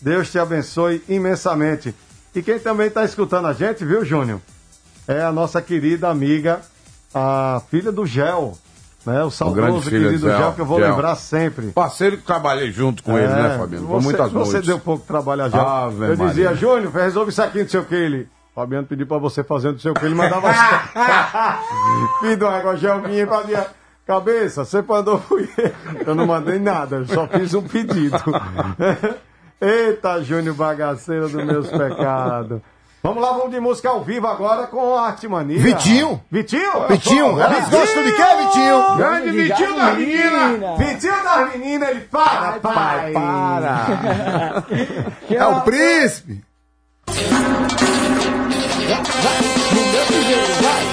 Deus te abençoe imensamente. E quem também está escutando a gente, viu, Júnior? É a nossa querida amiga, a filha do Gel. Né? O saudoso filho querido Gel, Gel, que eu vou Gel. lembrar sempre. Parceiro que trabalhei junto com ele, É, né, Fabiano? Por Você, muitas você noites. deu pouco trabalho a Gel. Ave eu dizia, Maria. Júnior, resolve isso aqui, não sei o que. Ele, Fabiano pediu pra você fazer não sei o que. Ele mandava Filho do água, Gel vinha pra minha cabeça. Você mandou fui eu. Eu não mandei nada, eu só fiz um pedido. Eita, Júnior bagaceiro dos meus pecados. Vamos lá, vamos de música ao vivo agora com a Arte Mania. Vitinho. Vitinho? Vitinho, elas gostam de quê, Vitinho? Grande Vitinho das meninas! Vitinho das meninas, ele para, pai, para! É o príncipe. Quando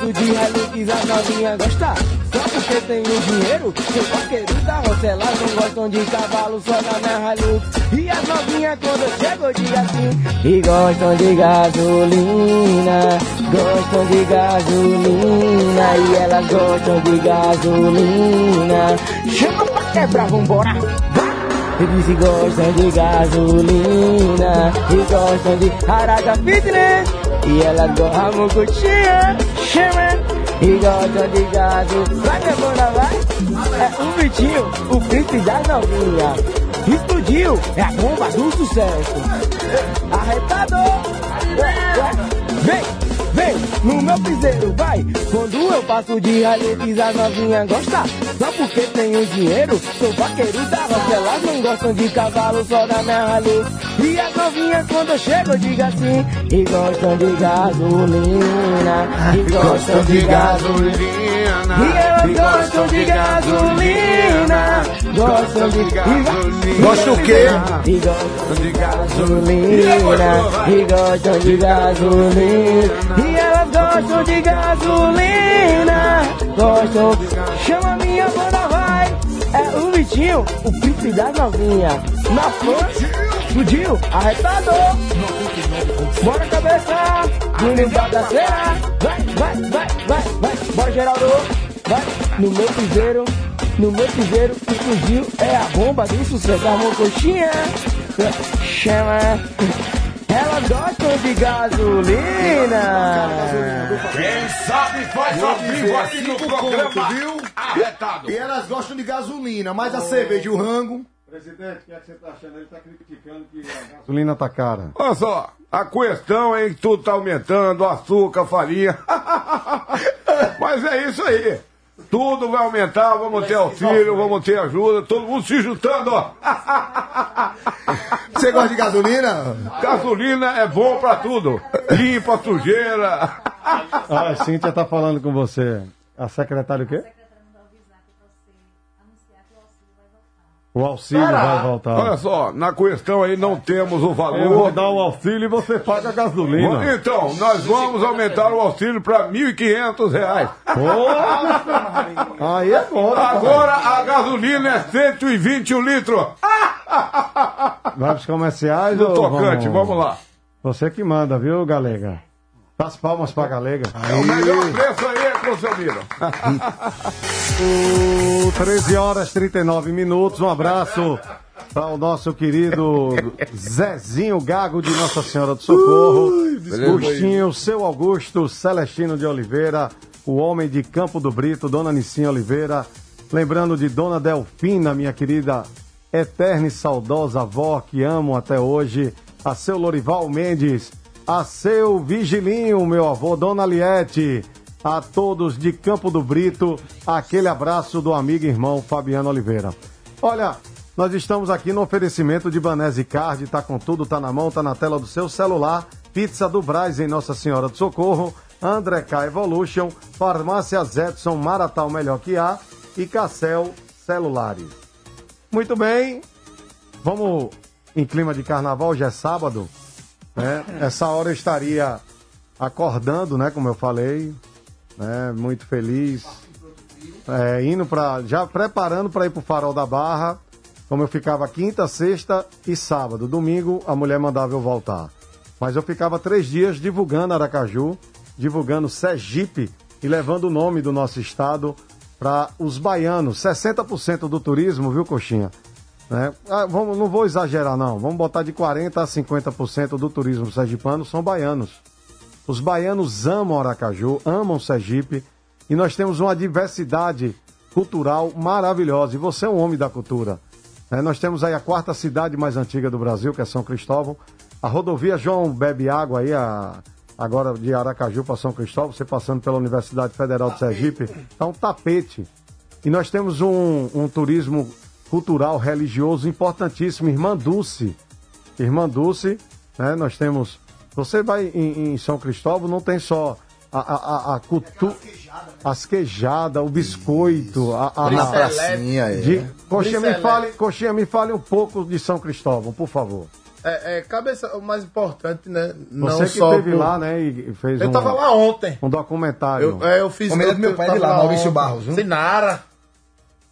passo de Hilux, a novinha gosta. Só porque tenho dinheiro, seu vaqueiro da roça, elas não gostam de cavalo só na minha Hilux. E as novinhas quando eu chego, eu assim. E gostam de gasolina, gostam de gasolina. E elas gostam de gasolina. Chama pra quebrar, vambora. Disse gostam de gasolina e gostam de Araga Fitness e elas gostam de mucutinha, chama e gostam de gaso. Vai demora, vai? É um Vitinho, o príncipe das novinhas. Explodiu, é a bomba do sucesso. Arretador, vem. No meu piseiro, vai. Quando eu passo de Hilux, as novinhas gostam. Só porque tenho dinheiro, sou vaqueiro da roça. Elas não gostam de cavalo, só da minha Hilux. E as novinhas, quando eu chego, eu digo assim: e gostam de gasolina, e gostam de gasolina. E elas gostam de gasolina, gostam de gasolina. Gosta o quê? E gostam de gasolina, e gostam de gasolina. Gostam de gasolina, gostam. Chama minha banda, vai. É o Vitinho, o príncipe da novinha. Na fã, explodiu, arretador. Bora cabeça, lugar da cera. Vai, vai, vai, vai, vai. Bora Geraldo, vai. No meu piseiro, no meu piseiro, explodiu. É a bomba do sucesso, a mocoxinha. Chama. Elas gostam de gasolina. Quem sabe faz ao vivo aqui no programa viu? Arretado. E elas gostam de gasolina, mas a cerveja e o rango. Presidente, o que, é que você tá achando? Ele tá criticando que a gasolina tá cara. Olha só, a questão é que tudo tá aumentando, açúcar, farinha. Mas é isso aí. Tudo vai aumentar, vamos ter auxílio, vamos ter ajuda, todo mundo se juntando, ó. Você gosta de gasolina? Gasolina é bom pra tudo. Limpa a sujeira. Ah, a Cíntia tá falando com você. A secretária o quê? O auxílio vai voltar. Olha só, na questão aí não temos o valor. Eu vou dar o auxílio e você paga a gasolina. Então, nós vamos aumentar o auxílio para 1.500 reais. Aí é bom. né, Agora a gasolina é 120 o litro. Vai pros comerciais No ou tocante, vamos lá. Você que manda, viu, Galega? As palmas pra Galega. É o melhor preço aí seu Miro. O 13 horas 39 minutos. Um abraço para o nosso querido Zezinho Gago de Nossa Senhora do Socorro. Agostinho, seu Augusto Celestino de Oliveira, o homem de Campo do Brito, Dona Nicinha Oliveira. Lembrando de Dona Delfina, minha querida eterna e saudosa avó que amo até hoje. A seu Lorival Mendes, a seu Vigilinho, meu avô, Dona Liette, a todos de Campo do Brito, aquele abraço do amigo e irmão Fabiano Oliveira. Olha, nós estamos aqui no oferecimento de Banese Card, tá com tudo, tá na mão, tá na tela do seu celular. Pizza do Braz em Nossa Senhora do Socorro, André K Evolution, Farmácia Zetson, Maratá o melhor que há e Cassel Celulares. Muito bem, vamos em clima de carnaval, hoje é sábado, né? Essa hora eu estaria acordando, né, como eu falei, né, muito feliz, é, indo para já preparando para ir pro Farol da Barra, como eu ficava quinta, sexta e sábado. Domingo a mulher mandava eu voltar. Mas eu ficava três dias divulgando Aracaju, divulgando Sergipe e levando o nome do nosso estado para os baianos. 60% do turismo, viu, Coxinha? Né? Ah, vamos, não vou exagerar, não. Vamos botar de 40% a 50% do turismo sergipano são baianos. Os baianos amam Aracaju, amam Sergipe e nós temos uma diversidade cultural maravilhosa. E você é um homem da cultura. né? nós temos aí a quarta cidade mais antiga do Brasil, que é São Cristóvão. A rodovia João Bebe Água aí, a- agora de Aracaju para São Cristóvão, você passando pela Universidade Federal de Sergipe, é um tapete. E nós temos um, um turismo cultural, religioso importantíssimo, Irmã Dulce. Irmã Dulce, né? Nós temos. Você vai em, em São Cristóvão, não tem só a, a, a, a cultura. As queijadas, o biscoito, a, a, a- pracinha, é. de- Coxinha, me fale, Coxinha, me fale um pouco de São Cristóvão, por favor. É, é, cabeça, o mais importante, né? Não Você que só esteve pro- lá, né, e fez Eu um, tava lá ontem. um documentário. Eu, é, eu fiz. Família eu, do meu eu pai tava de lá, Maurício. Barros, viu? Sim, Nara.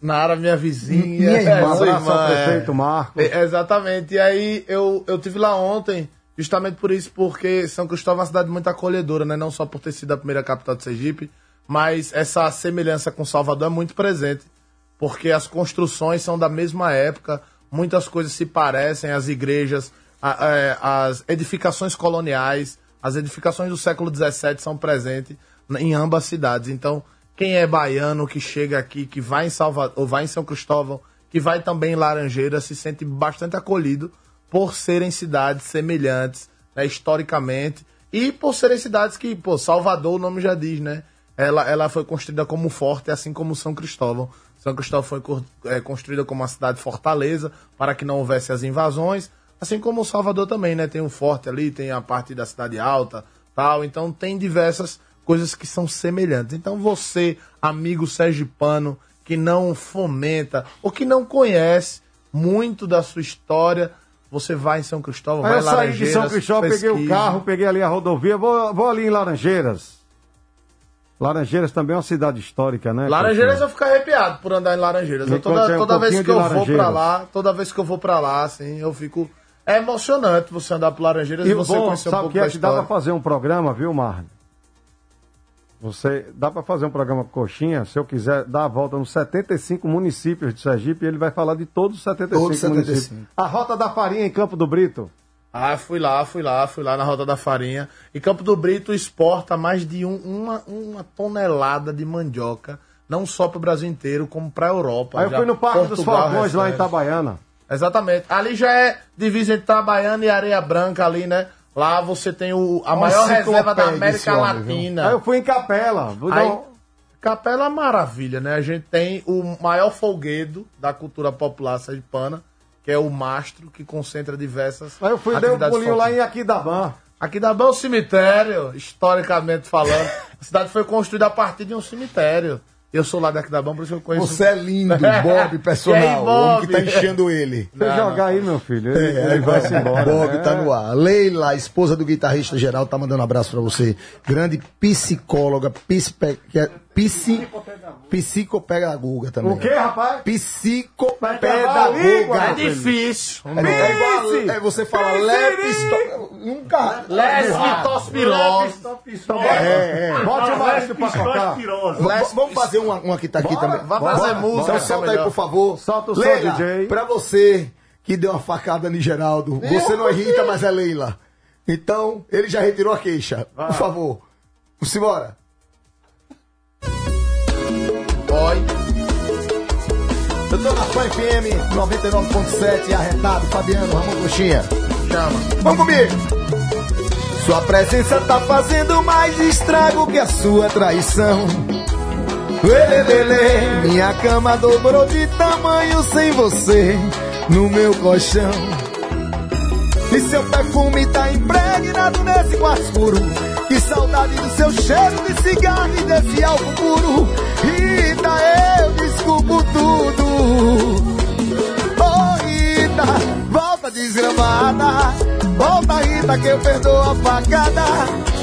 Nara, minha vizinha. Minha irmã. É, irmã, é. prefeito Marco. É, exatamente. E aí eu, eu tive lá ontem, justamente por isso, porque São Cristóvão é uma cidade muito acolhedora, né? Não só por ter sido a primeira capital de Sergipe, mas essa semelhança com Salvador é muito presente. Porque as construções são da mesma época, muitas coisas se parecem, as igrejas, a- é, as edificações coloniais, as edificações do século XVII são presentes em ambas cidades. Então, quem é baiano que chega aqui, que vai em Salvador, ou vai em São Cristóvão, que vai também em Laranjeira, se sente bastante acolhido por serem cidades semelhantes, né, historicamente, E por serem cidades que, pô, Salvador, o nome já diz, né? Ela, ela foi construída como forte, assim como São Cristóvão. São Cristóvão foi é, construída como uma cidade fortaleza para que não houvesse as invasões. Assim como Salvador também, né? Tem um forte ali, tem a parte da cidade alta, tal. Então tem diversas coisas que são semelhantes. Então você, amigo sergipano, que não fomenta ou que não conhece muito da sua história, você vai em São Cristóvão, Aí vai eu em saí de São Cristóvão, peguei o carro, peguei ali a rodovia, vou, vou ali em Laranjeiras. Laranjeiras também é uma cidade histórica, né? Laranjeiras eu fico arrepiado por andar em Laranjeiras. Eu toda aí um toda vez que eu vou pra lá, toda vez que eu vou pra lá, assim, eu fico. É emocionante você andar por Laranjeiras e, E você bom, conhecer um sabe pouco que da é que dá pra história. fazer um programa, viu, Marlon? Você dá pra fazer um programa com coxinha, se eu quiser dar a volta nos 75 municípios de Sergipe, ele vai falar de todos os 75 Todos os 75. municípios. A Rota da Farinha em Campo do Brito. Ah, fui lá, fui lá, fui lá na Rota da Farinha. E Campo do Brito exporta mais de um- uma, uma tonelada de mandioca, não só para o Brasil inteiro, como para a Europa. Aí eu Já fui no Parque dos Portugal Falcões lá em. Itabaiana. Exatamente. Ali já é divisa entre Itabaiana e Areia Branca ali, né? Lá você tem o, a Uma maior reserva da América Latina. Aí eu fui em Capela. Dar Aí, um- Capela é uma maravilha, né? A gente tem o maior folguedo da cultura popular sergipana, que é o mastro, que concentra diversas Aí eu fui dei um pulinho lá folclóricas. em Aquidabã. Aquidabã é um cemitério, historicamente falando. A cidade foi construída a partir de um cemitério. Eu sou lá de Aquidabã, por isso que eu conheço. Você é lindo, Bob, personal. Aí, o homem que Bob? tá enchendo ele. Você jogar aí, meu filho, ele, É, ele vai se embora. Bob né? tá no ar. Leila, esposa do guitarrista geral, tá mandando um abraço pra você. Grande psicóloga, psipe- que é psi, psicopedagoga também. O quê, rapaz? Psicopedagoga. É difícil. É, é igual, é você fala lepto... Nunca... Lesbitospirose. É, é. Bote o marido pra tocar. Vamos fazer uma, uma que tá aqui Bora, também. vai fazer música, Então que é solta aí, por favor. Solta o som, Leila, DJ. pra você que deu uma facada no Geraldo, você não é Rita, mas é Leila. Então, ele já retirou a queixa. Por favor. Simbora. Oi. Eu tô na Fã FM 99.7, arretado, Fabiano, Ramon Coxinha. Chama. Vamos comigo! Sua presença tá fazendo mais estrago que a sua traição. Lelelele, minha cama dobrou de tamanho sem você no meu colchão. E seu perfume tá impregnado nesse quarto escuro. Que saudade do seu cheiro de cigarro e desse álcool puro. Rita, eu desculpo tudo. Oh, Rita, volta desgramada. Volta, Rita, que eu perdoo a facada.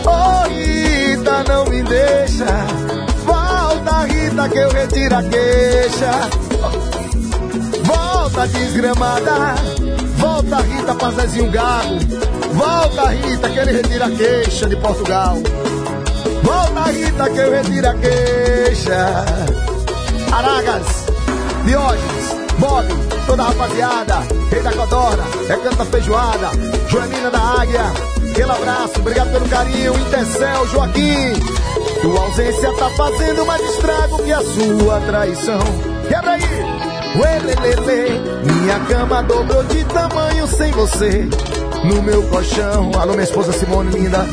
Oh, Rita, não me deixa. Volta, Rita, que eu retiro a queixa. Volta, desgramada. Volta, Rita, pra Zezinho Gago. Volta, Rita, que ele retira a queixa de Portugal. Volta, Rita, que eu retiro a queixa. Aragas, Diógenes, Bob, toda a rapaziada, Rei da Codorna, é Canta Feijoada, Joanina da Águia, aquele abraço, obrigado pelo carinho, Intercel, Joaquim. Tua ausência tá fazendo mais estrago que a sua traição. Quebra aí! Uelelele, minha cama dobrou de tamanho sem você no meu colchão. Alô, minha esposa Simone linda.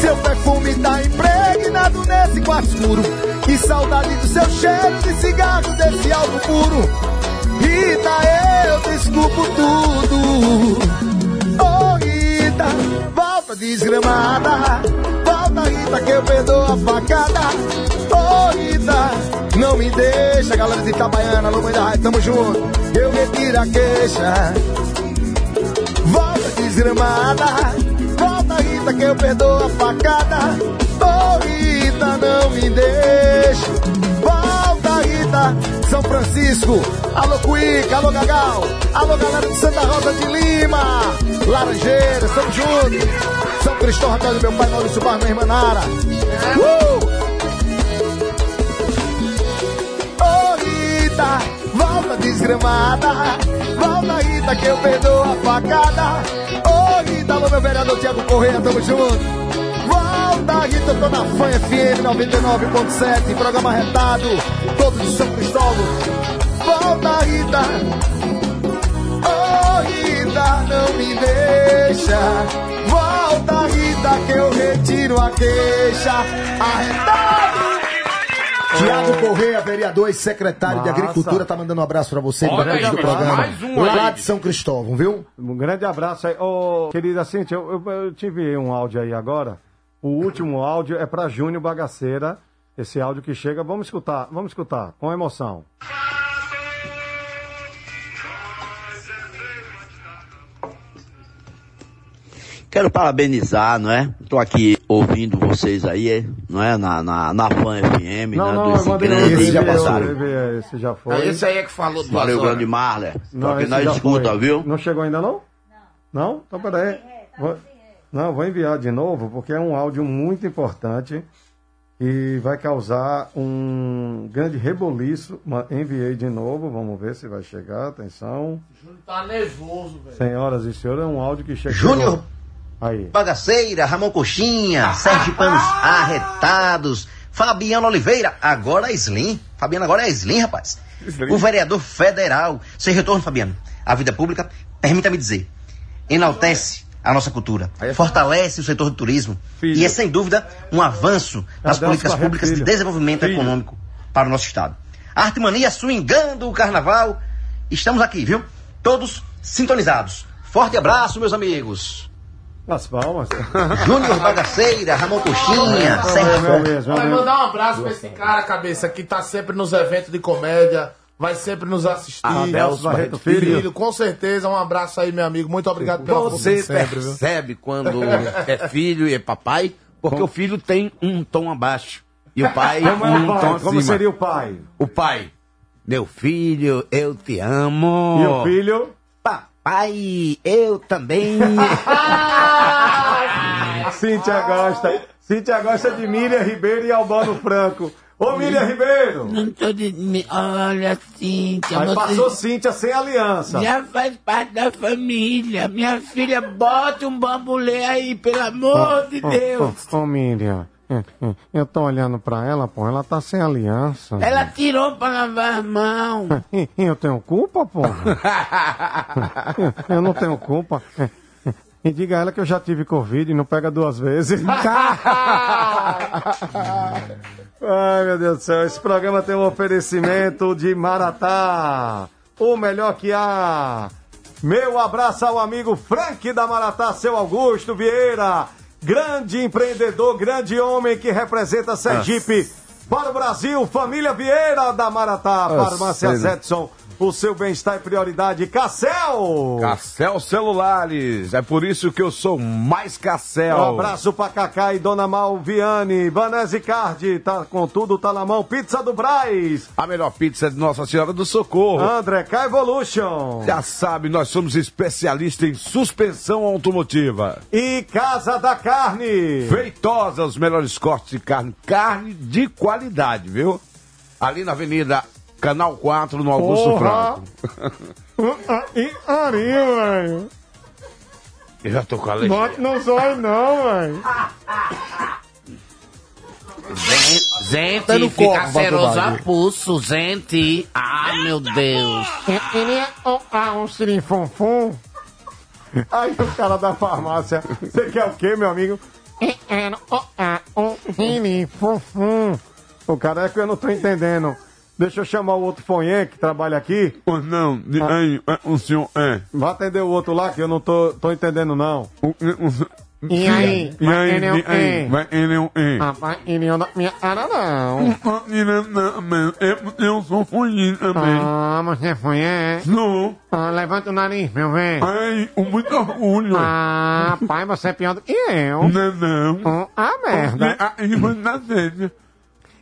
Seu perfume tá impregnado nesse quarto escuro. Que saudade do seu cheiro de cigarro, desse álcool puro. Rita, eu desculpo tudo. Oh, Rita, volta desgramada. Volta, Rita, que eu perdoo a facada. Oh, Rita, não me deixa, galera de Itabaiana, mãe da Raia, tamo junto. Eu retiro a queixa. Volta desgramada. Volta, Rita, que eu perdoo a facada. Oh, Rita, não me deixa. Volta, Rita, São Francisco. Alô, Cuica, alô, Gagal. Alô, galera de Santa Rosa de Lima. Laranjeiras, tamo junto. São Cristóvão, do meu pai Maurício Barra, minha irmã Nara. Uh! Volta desgramada. Volta, Rita, que eu perdoo a facada. Rita, alô, meu vereador Tiago Correia, tamo junto. Volta, Rita, tô na Fã FM 99.7, programa retado, todos de São Cristóvão. Volta, Rita. Ô Rita, não me deixa. Volta, Rita. Que eu retiro a queixa. Arretado! Tiago Correia, vereador e secretário de Massa. Agricultura, tá mandando um abraço pra você, Olha aí, do mais programa. um lá aí. de São Cristóvão, viu? Um grande abraço aí. Ô, querida Cintia, eu, eu, eu tive um áudio aí agora. O último áudio é pra Júnior Bagaceira. Esse áudio que chega, vamos escutar, vamos escutar, com emoção. Quero parabenizar, não é? Estou aqui ouvindo vocês aí, é, não é? Na, na, na Fan FM, Não, né? não, Desse grande esse já passou. Esse já foi. Ah, esse aí é que falou duas Valeu, grande Marler. Não, que esse nós já escuta, foi. viu? Não chegou ainda não? Não? Então peraí. Vou- Não, vou enviar de novo, porque é um áudio muito importante e vai causar um grande reboliço. Enviei de novo, vamos ver se vai chegar. Atenção. Tá nervoso, velho. Senhoras e senhores, é um áudio que chega. Júnior Aí. Bagaceira, Ramon Coxinha, Sérgio Panos Arretados, Fabiano Oliveira, agora é Slim. Fabiano agora é Slim, rapaz. O vereador federal. Sem retorno, Fabiano. A vida pública, permita-me dizer, enaltece a nossa cultura, fortalece o setor do turismo e é sem dúvida um avanço nas políticas públicas de Filho. desenvolvimento Filho. econômico para o nosso estado. Arte Mania swingando o carnaval. Estamos aqui, viu? Todos sintonizados. Forte abraço, meus amigos. As palmas. Júnior Bagaceira, Ramon Coxinha, o Vai mandar um abraço pra esse cara, cabeça, que tá sempre nos eventos de comédia, vai sempre nos assistir. Adelso Barreto Filho. Com certeza, um abraço aí, meu amigo. Muito obrigado pela Você sempre, viu? percebe quando é filho e é papai, porque o filho tem um tom abaixo. E o pai Como é o um pai? tom Como acima. seria o pai? O pai. Meu filho, eu te amo. E o filho? Papai, eu também. Cíntia gosta. Cíntia gosta de Miriam Ribeiro e Albano Franco. Ô, Miriam Ribeiro! Não tô de. Olha, Cíntia. Aí você passou Cíntia sem aliança. Já faz parte da família. Minha filha, bota um bambolê aí, pelo amor de Deus. Ô, Miriam, é, é, eu tô olhando pra ela, pô, ela tá sem aliança. Ela tirou pra lavar as mãos. E- Eu tenho culpa, pô? Eu não tenho culpa. E diga a ela que eu já tive Covid e não pega duas vezes. Ai, meu Deus do céu. Esse programa tem um oferecimento de Maratá. O melhor que há. Meu abraço ao amigo Frank da Maratá, seu Augusto Vieira. Grande empreendedor, grande homem que representa Sergipe. Para o Brasil, família Vieira da Maratá. Farmácia? Zetson. O seu bem-estar é prioridade. Cassel! Cassel Celulares. É por isso que eu sou mais Cassel. Um abraço pra Cacá e Dona Malviane. Vanese Card, tá com tudo, tá na mão. Pizza do Braz. A melhor pizza de Nossa Senhora do Socorro. André K Evolution. Já sabe, nós somos especialistas em suspensão automotiva. E Casa da Carne. Feitosa, os melhores cortes de carne. Carne de qualidade, viu? Ali na Avenida Canal 4, no Augusto Porra. Franco. E Ari, velho. Eu já tô com a. Bote no zóio não, velho. Gente, Tá no fica copo, ceroso a pulso, gente. Ah, meu Deus. Ele é um, ah, um sirinfonfon. Aí o cara da farmácia. Você quer o quê, meu amigo? Era um sirinfonfon. O cara é que eu não tô entendendo. Deixa eu chamar o outro fonhê que trabalha aqui. Oh, não, de- aí, é, o senhor é. Vai atender o outro lá que eu não tô, tô entendendo, não. E aí? E Vai aí, ele é um e aí? E. Vai ele é um E. Rapaz, ele não da minha cara, não. Eu sou fugido também. Ah, mas você foi, é? Não. Ah, levanta o nariz, meu velho. Ai, com muito orgulho. Ah, pai, você é pior do que eu. Não, não. Ah, merda. Aí vai na sede.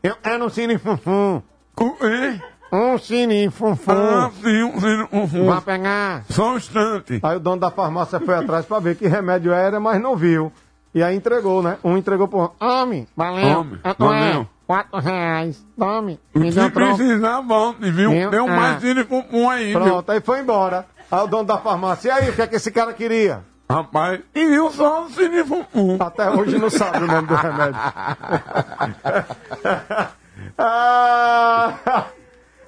Eu era um cine funfum. Quê? Um cine funfum. Ah, sim, um cine funfum. Vai pegar. Só um instante. Aí o dono da farmácia foi atrás pra ver que remédio era, mas não viu. E aí entregou, né? Um entregou pro homem. Valeu. Homem, É, valeu. é, Quatro reais. Tome. Me Se precisar, volte, viu? Viu? Deu Ah. mais cine funfum aí, viu? Pronto, aí foi embora. Aí o dono da farmácia, e aí, o que é que esse cara queria? Rapaz, e viu só um cine funfum. Até hoje não sabe o nome do remédio. Ah,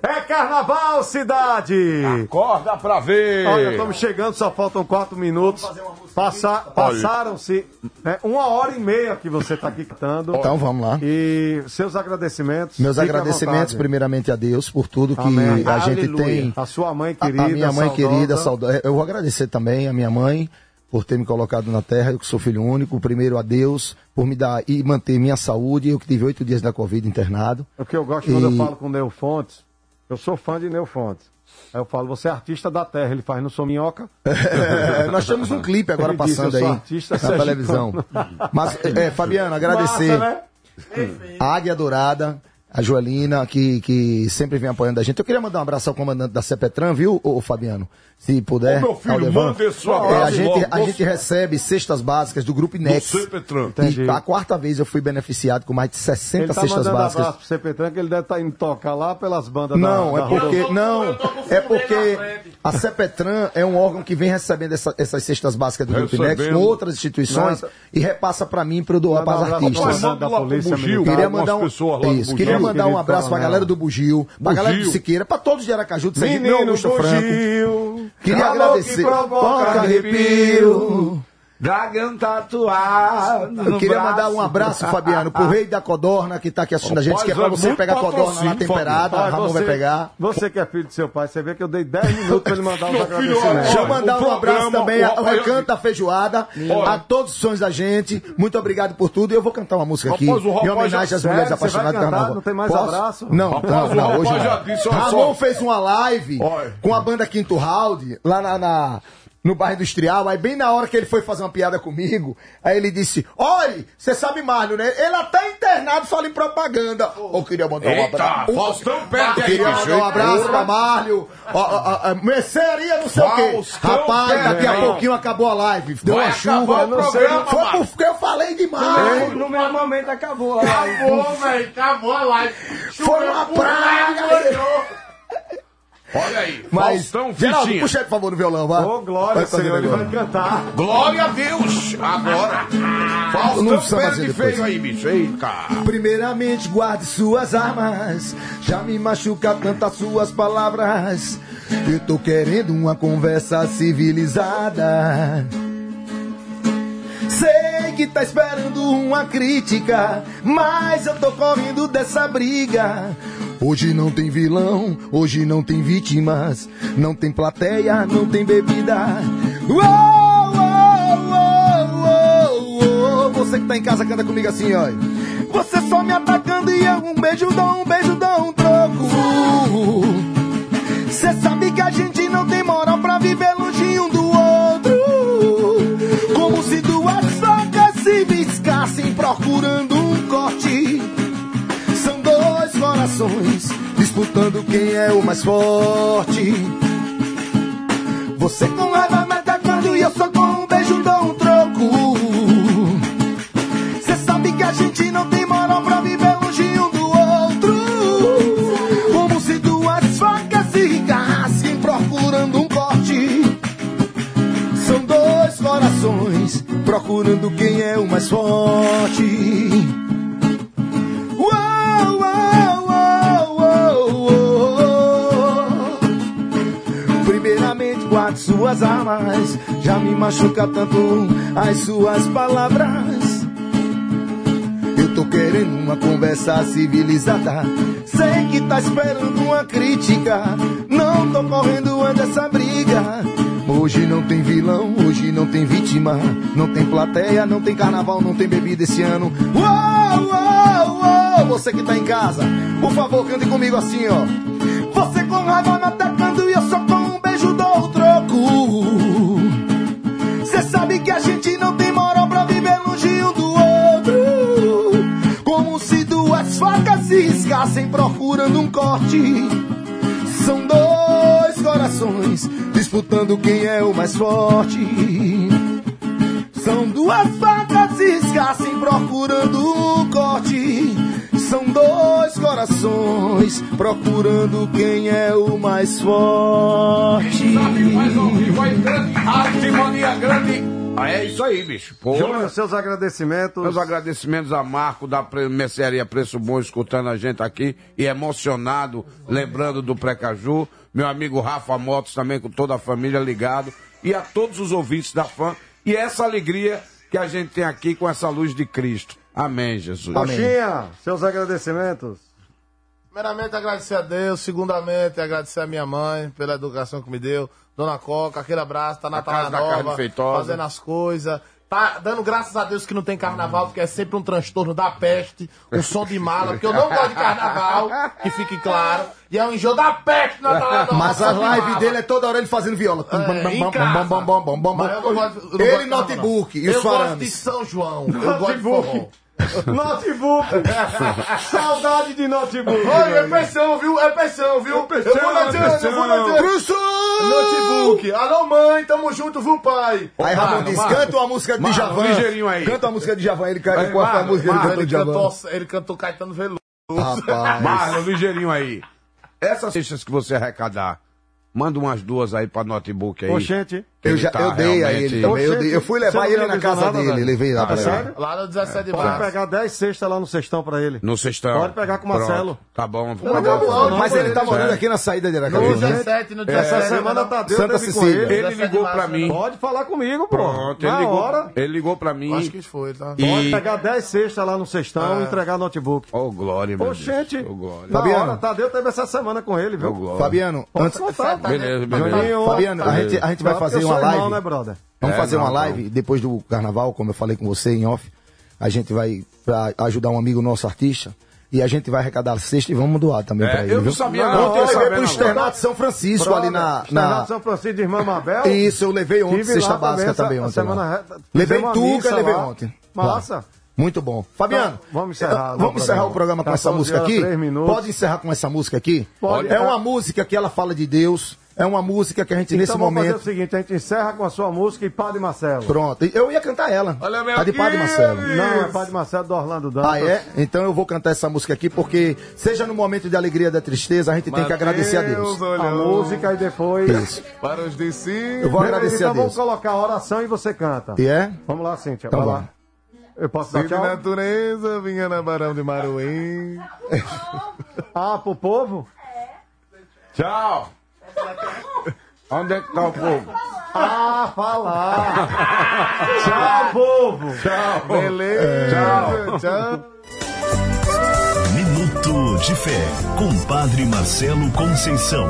É carnaval, cidade! Acorda pra ver! Olha, estamos chegando, só faltam quatro minutos. Passa- Passaram-se né, uma hora e meia que você está aqui cantando. Então vamos lá. E seus agradecimentos. Meus agradecimentos, primeiramente a Deus, por tudo que Amém. a gente Aleluia. tem. A sua mãe A- querida. A minha mãe saudosa. querida, saudosa. Eu vou agradecer também a minha mãe por ter me colocado na terra, eu que sou filho único. Primeiro a Deus por me dar e manter minha saúde. Eu que tive oito dias da Covid internado. O que eu gosto quando eu E- falo com o Neo Fontes, eu sou fã de Neo Fontes. Aí eu falo, você é artista da terra, ele faz no Sou Minhoca. É, nós temos um clipe agora Ele disse, passando sou aí artista na televisão. Mas, é, Fabiano, agradecer Massa, né? a Águia Dourada, a Joelina, que, que sempre vem apoiando a gente. Eu queria mandar um abraço ao comandante da Cepetran, viu, ô, ô, Fabiano? Se puder. Ô, meu filho, Aldevan. manda esse É, a, gente, logo. a gente recebe cestas básicas do Grupo Inex. Cepetran. E a quarta vez eu fui beneficiado com mais de 60 Ele tá cestas básicas. abraço pro CP que ele deve estar indo tocar lá pelas bandas Não, da, é porque não, é porque a Cepetran é um órgão que vem recebendo essa- essas cestas básicas do Grupo Inex com outras instituições Nada. e repassa para mim para eu doar para abraço artistas. Polícia. Queria mandar um, algumas pessoas lá do isso, Bugio. Queria mandar um abraço para a coronel. galera do Bugio, para a galera do. Siqueira, para todos de Aracaju, de Sergipe, meu Augusto Franco. Queria agradecer. que provoca arrepio. Dragão tatuado. Eu queria mandar um abraço, Fabiano, pro rei da Codorna que tá aqui assistindo a gente, que é pra você pegar Codorna lá temperada, a Ramon vai você- pegar. Você que é filho do seu pai, você vê que eu dei 10 minutos pra ele mandar filho, agradecimentos. Deixa eu mandar um abraço programa, também o- ao Recanto da Feijoada, Olha. a todos os sonhos da gente. Muito obrigado por tudo. E eu vou cantar uma música aqui, Rapaz, em homenagem às mulheres vai apaixonadas do carnaval. Não tem mais Posso? abraço? Não, Rapaz, não, não, hoje não. Ramon fez uma live com a banda Quinto Round, lá na... no bairro industrial, aí bem na hora que ele foi fazer uma piada comigo, aí ele disse: Olha, você sabe Marlon, né? Ele até internado fala em propaganda. Eu queria mandar um abraço. Faustão perde aí, queria mandar um abraço pra ó, ó, Mercearia, não sei o quê. Rapaz, daqui a pouquinho acabou a live. Deu uma chuva. não sei. Foi Marlon. porque eu falei demais. No mesmo momento acabou. Acabou, velho. Acabou a live. Foi uma praga. Olha aí, Mas, Faustão Geraldo, Fichinha. puxa aí, por favor, no violão, vai. Ô, glória, Vai Senhor, ele vai cantar. Glória a Deus! Agora, Não Faustão fazer perde depois. feio aí, bicho. Eita! Primeiramente guarde suas armas Já me machuca tantas suas palavras Eu tô querendo uma conversa civilizada Sei que tá esperando uma crítica Mas eu tô correndo dessa briga. Hoje não tem vilão, hoje não tem vítimas Não tem plateia, não tem bebida. Uou, uou, uou, uou. Você que tá em casa canta comigo assim, ó. Você só me atacando e eu um beijo dou, um beijo dou um troco. Cê sabe que a gente não tem moral pra viver disputando quem é o mais forte. Você com raiva me atacando e eu só com um beijo dou um troco. Cê sabe que a gente não tem moral pra viver longe um do outro. Como se duas facas se rigassem procurando um corte. São dois corações procurando quem é o mais forte. Armas Já me machuca tanto as suas palavras. Eu tô querendo uma conversa civilizada. Sei que tá esperando uma crítica. Não tô correndo dessa briga. Hoje não tem vilão, hoje não tem vítima. Não tem plateia, não tem carnaval, não tem bebida esse ano. Uou, uou, uou. Você que tá em casa, por favor cante comigo assim ó. Você com raiva me atacando se riscassem procurando um corte. São dois corações disputando quem é o mais forte. São duas facas se riscassem procurando um corte. São dois corações procurando quem é o mais forte. Sabe mais ao vivo grande, arte mania grande, Ah, é isso aí, bicho. Pô, Júnior, seus agradecimentos. Meus agradecimentos a Marco da Mercearia Preço Bom escutando a gente aqui e emocionado, lembrando do Precaju. Meu amigo Rafa Motos também com toda a família ligado. E a todos os ouvintes da fã. E essa alegria que a gente tem aqui com essa luz de Cristo. Amém, Jesus. Coxinha, seus agradecimentos. Primeiramente, agradecer a Deus. Segundamente, agradecer a minha mãe pela educação que me deu. Dona Coca, aquele abraço. Tá na casa Carne Nova, fazendo as coisas. Tá dando graças a Deus que não tem carnaval, porque é sempre um transtorno da peste, um som de mala, porque eu não gosto de carnaval, que fique claro. E é um enjoo da peste na Nova. Mas a de live mala. dele é toda hora ele fazendo viola. É, em casa. Bom, bom, bom, gosto- eu não gosto Ele de notebook e os Eu gosto de farames. São João. Eu gosto de forró. Notebook! Saudade de notebook! Oi, é pensão, viu? É pensão, viu? pensão, eu vou na dizer, pensão. eu vou na! Notebook. Alô, mãe, tamo junto, viu, pai? Aí Ramon diz, canta uma música de Javan. ligeirinho aí. Canta uma música de Javan. Ele canta foi a música que ele cantou Ele de Javan. cantou, ele cantou Caetano Veloso. Rapaz. Marlon, ligeirinho aí. Essas cestas que você arrecadar, manda umas duas aí pra notebook aí. Oxente. Eu, já, tá eu dei a ele também. Eu, dei- eu fui levar ele não na casa nada, dele. velho? Levei lá Ah, pra ele. sério? Lá no 17 de Pode março. pegar 10 cestas lá no cestão pra ele. No cestão. Pode pegar com o Marcelo. Pronto. Tá bom. Não, não, não, Mas ele tá morando É. aqui na saída de No Aracaju. né? 17, no Essa 17. semana tá Deus Santa Cecília. ele. Ele 17 ligou pra mim. Pode falar comigo, pô. Pronto, ele Na ligou, hora. ele ligou pra mim. Acho que foi, tá? E- Pode pegar 10 cestas lá no cestão e entregar notebook. Ô, Glória, meu Oxente. Deus. Ô, Glória. Fabiano. hora, Tadeu teve essa semana com ele, viu? Glória. Fabiano, antes, Beleza, beleza. Fabiano, a gente, a gente vai Não, fazer uma sou live. irmão, né, brother? Vamos É, fazer não, uma não. live depois do carnaval, como eu falei com você em off. A gente vai pra ajudar um amigo nosso artista. E a gente vai arrecadar a cesta e vamos doar também É, pra ele. eu não viu? sabia, Não, não. Ontem eu levei pro externato São Francisco ali na. Externato na... São Francisco de Irmã Mabel. Isso, eu levei ontem, Tive cesta lá básica essa- também ontem. semana Levei tuca levei lá. ontem. Massa. Lá. Muito bom. Fabiano, Então, vamos encerrar, vamos o encerrar programa. o programa com essa 14 música aqui? Pode encerrar com essa música aqui? Pode. É uma música que ela fala de Deus. É uma música que a gente, nesse então vamos momento. fazer o seguinte, a gente encerra com a sua música e Padre Marcelo. Pronto. Eu ia cantar ela. Olha, meu a de Padre! Marcelo. Não, é Padre Marcelo do Orlando Dantas. Ah, é? Então eu vou cantar essa música aqui, porque seja no momento de alegria da tristeza, a gente tem que agradecer a Deus. A música e depois... Isso. Para os discípulos. Eu vou agradecer então a Deus. vamos colocar a oração e você canta. E é? Vamos lá, Cíntia. Então vai vamos. lá. Eu posso dar de tchau? natureza, vinha na Barão de Maruim. Ah, pro povo? Tchau. Onde é que tá o povo? Ah, falar. tchau, povo. Tchau. Beleza. Tchau. Tchau. Minuto de Fé, com Padre Marcelo Conceição.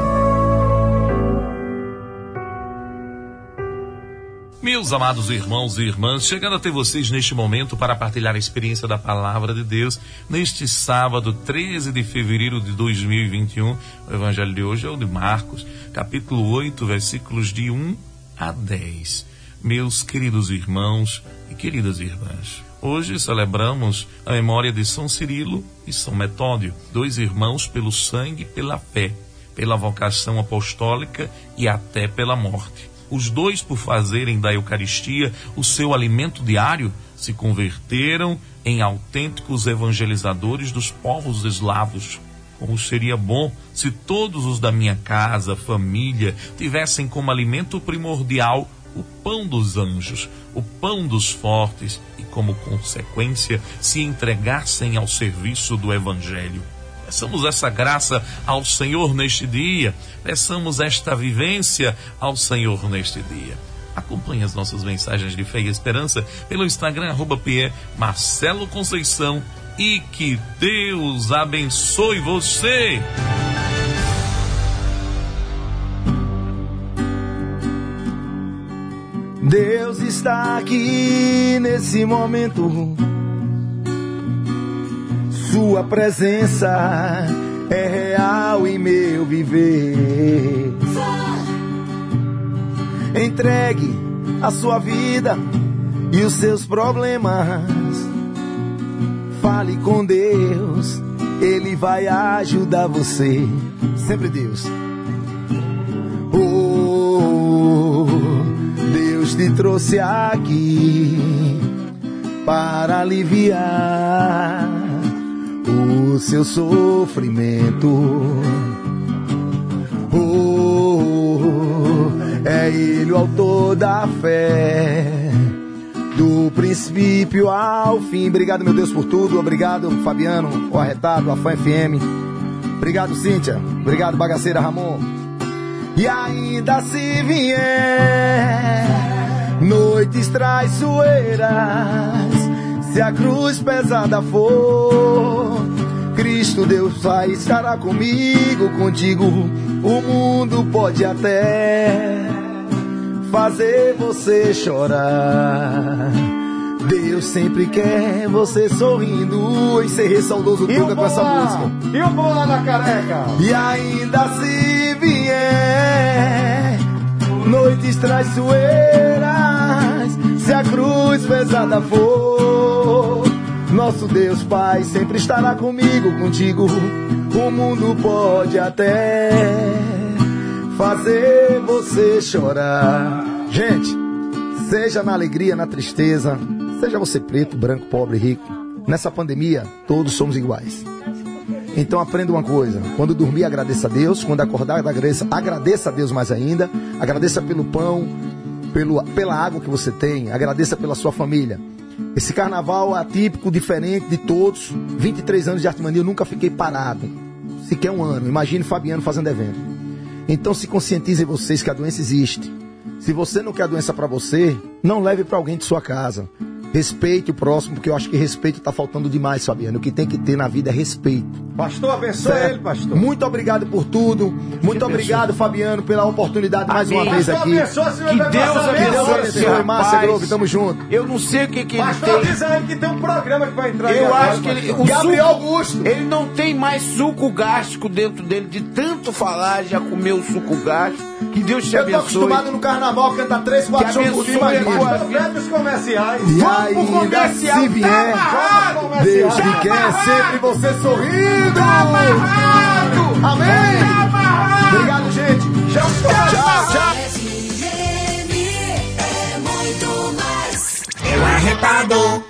Meus amados irmãos e irmãs, chegando até vocês neste momento para partilhar a experiência da palavra de Deus, neste sábado 13 de fevereiro de 2021, o evangelho de hoje é o de Marcos, capítulo 8, versículos de 1 a 10. Meus queridos irmãos e queridas irmãs, hoje celebramos a memória de São Cirilo e São Metódio, dois irmãos pelo sangue e pela fé, pela vocação apostólica e até pela morte. Os dois, por fazerem da Eucaristia o seu alimento diário, se converteram em autênticos evangelizadores dos povos eslavos. Como seria bom se todos os da minha casa, família, tivessem como alimento primordial o pão dos anjos, o pão dos fortes e, como consequência, se entregassem ao serviço do Evangelho. Peçamos essa graça ao Senhor neste dia. Peçamos esta vivência ao Senhor neste dia. Acompanhe as nossas mensagens de fé e esperança pelo Instagram, arroba Marcelo Conceição. E que Deus abençoe você. Deus está aqui nesse momento. Sua presença é real em meu viver. Entregue a sua vida e os seus problemas. Fale com Deus, Ele vai ajudar você. Sempre Deus. Oh, Deus te trouxe aqui para aliviar seu sofrimento. Oh, é Ele o autor da fé princípio ao fim. Obrigado, meu Deus, por tudo. Obrigado, Fabiano, o Arretado, a Fã FM. Obrigado, Cíntia. Obrigado, Bagaceira Ramon. E ainda se vier noites traiçoeiras, se a cruz pesada for, Cristo Deus vai estará comigo, contigo. O mundo pode até fazer você chorar. Deus sempre quer você sorrindo. Encerrei saudoso Tuga com essa música. E o boa na careca? E ainda se vier noites traiçoeiras, se a cruz pesada for, nosso Deus Pai sempre estará comigo, contigo. O mundo pode até fazer você chorar. Gente, seja na alegria, na tristeza, seja você preto, branco, pobre, rico, nessa pandemia todos somos iguais. Então aprenda uma coisa: quando dormir, agradeça a Deus. Quando acordar, agradeça, agradeça a Deus mais ainda. Agradeça pelo pão, pelo, pela água que você tem. Agradeça pela sua família. Esse carnaval atípico, diferente de todos. 23 anos de Artimania, eu nunca fiquei parado. Sequer um ano. Imagine Fabiano fazendo evento. Então se conscientizem vocês que a doença existe. Se você não quer a doença para você, não leve para alguém de sua casa. Respeite o próximo, porque eu acho que respeito tá faltando demais, Fabiano. O que tem que ter na vida é respeito. Pastor, abençoe Certo? ele, pastor. Muito obrigado por tudo. Muito obrigado, Fabiano, pela oportunidade mais uma vez Pastor, aqui. abençoe, senhor, que Deus passamento. abençoe, Deus abençoe. Márcia Grove, tamo junto. Eu não sei o que, que ele Pastor, tem. diz a ele que tem um programa que vai entrar Eu agora, acho que ele. pastor. O Gabriel suco- Augusto. Ele não tem mais suco gástrico dentro dele, de tanto falar, já comeu suco gástrico. Que Deus te Eu tô abençoe. acostumado no carnaval a cantar três, quatro shows por dia, Pastor, pede os comerciais. Vamos pro ainda comercial. se vier, Tá amarrado, Deus que quer sempre você sorrindo. Tá amarrado. Amém. Tá amarrado. Obrigado, gente. Já Tchau, tchau. FM é muito mais. É arretado.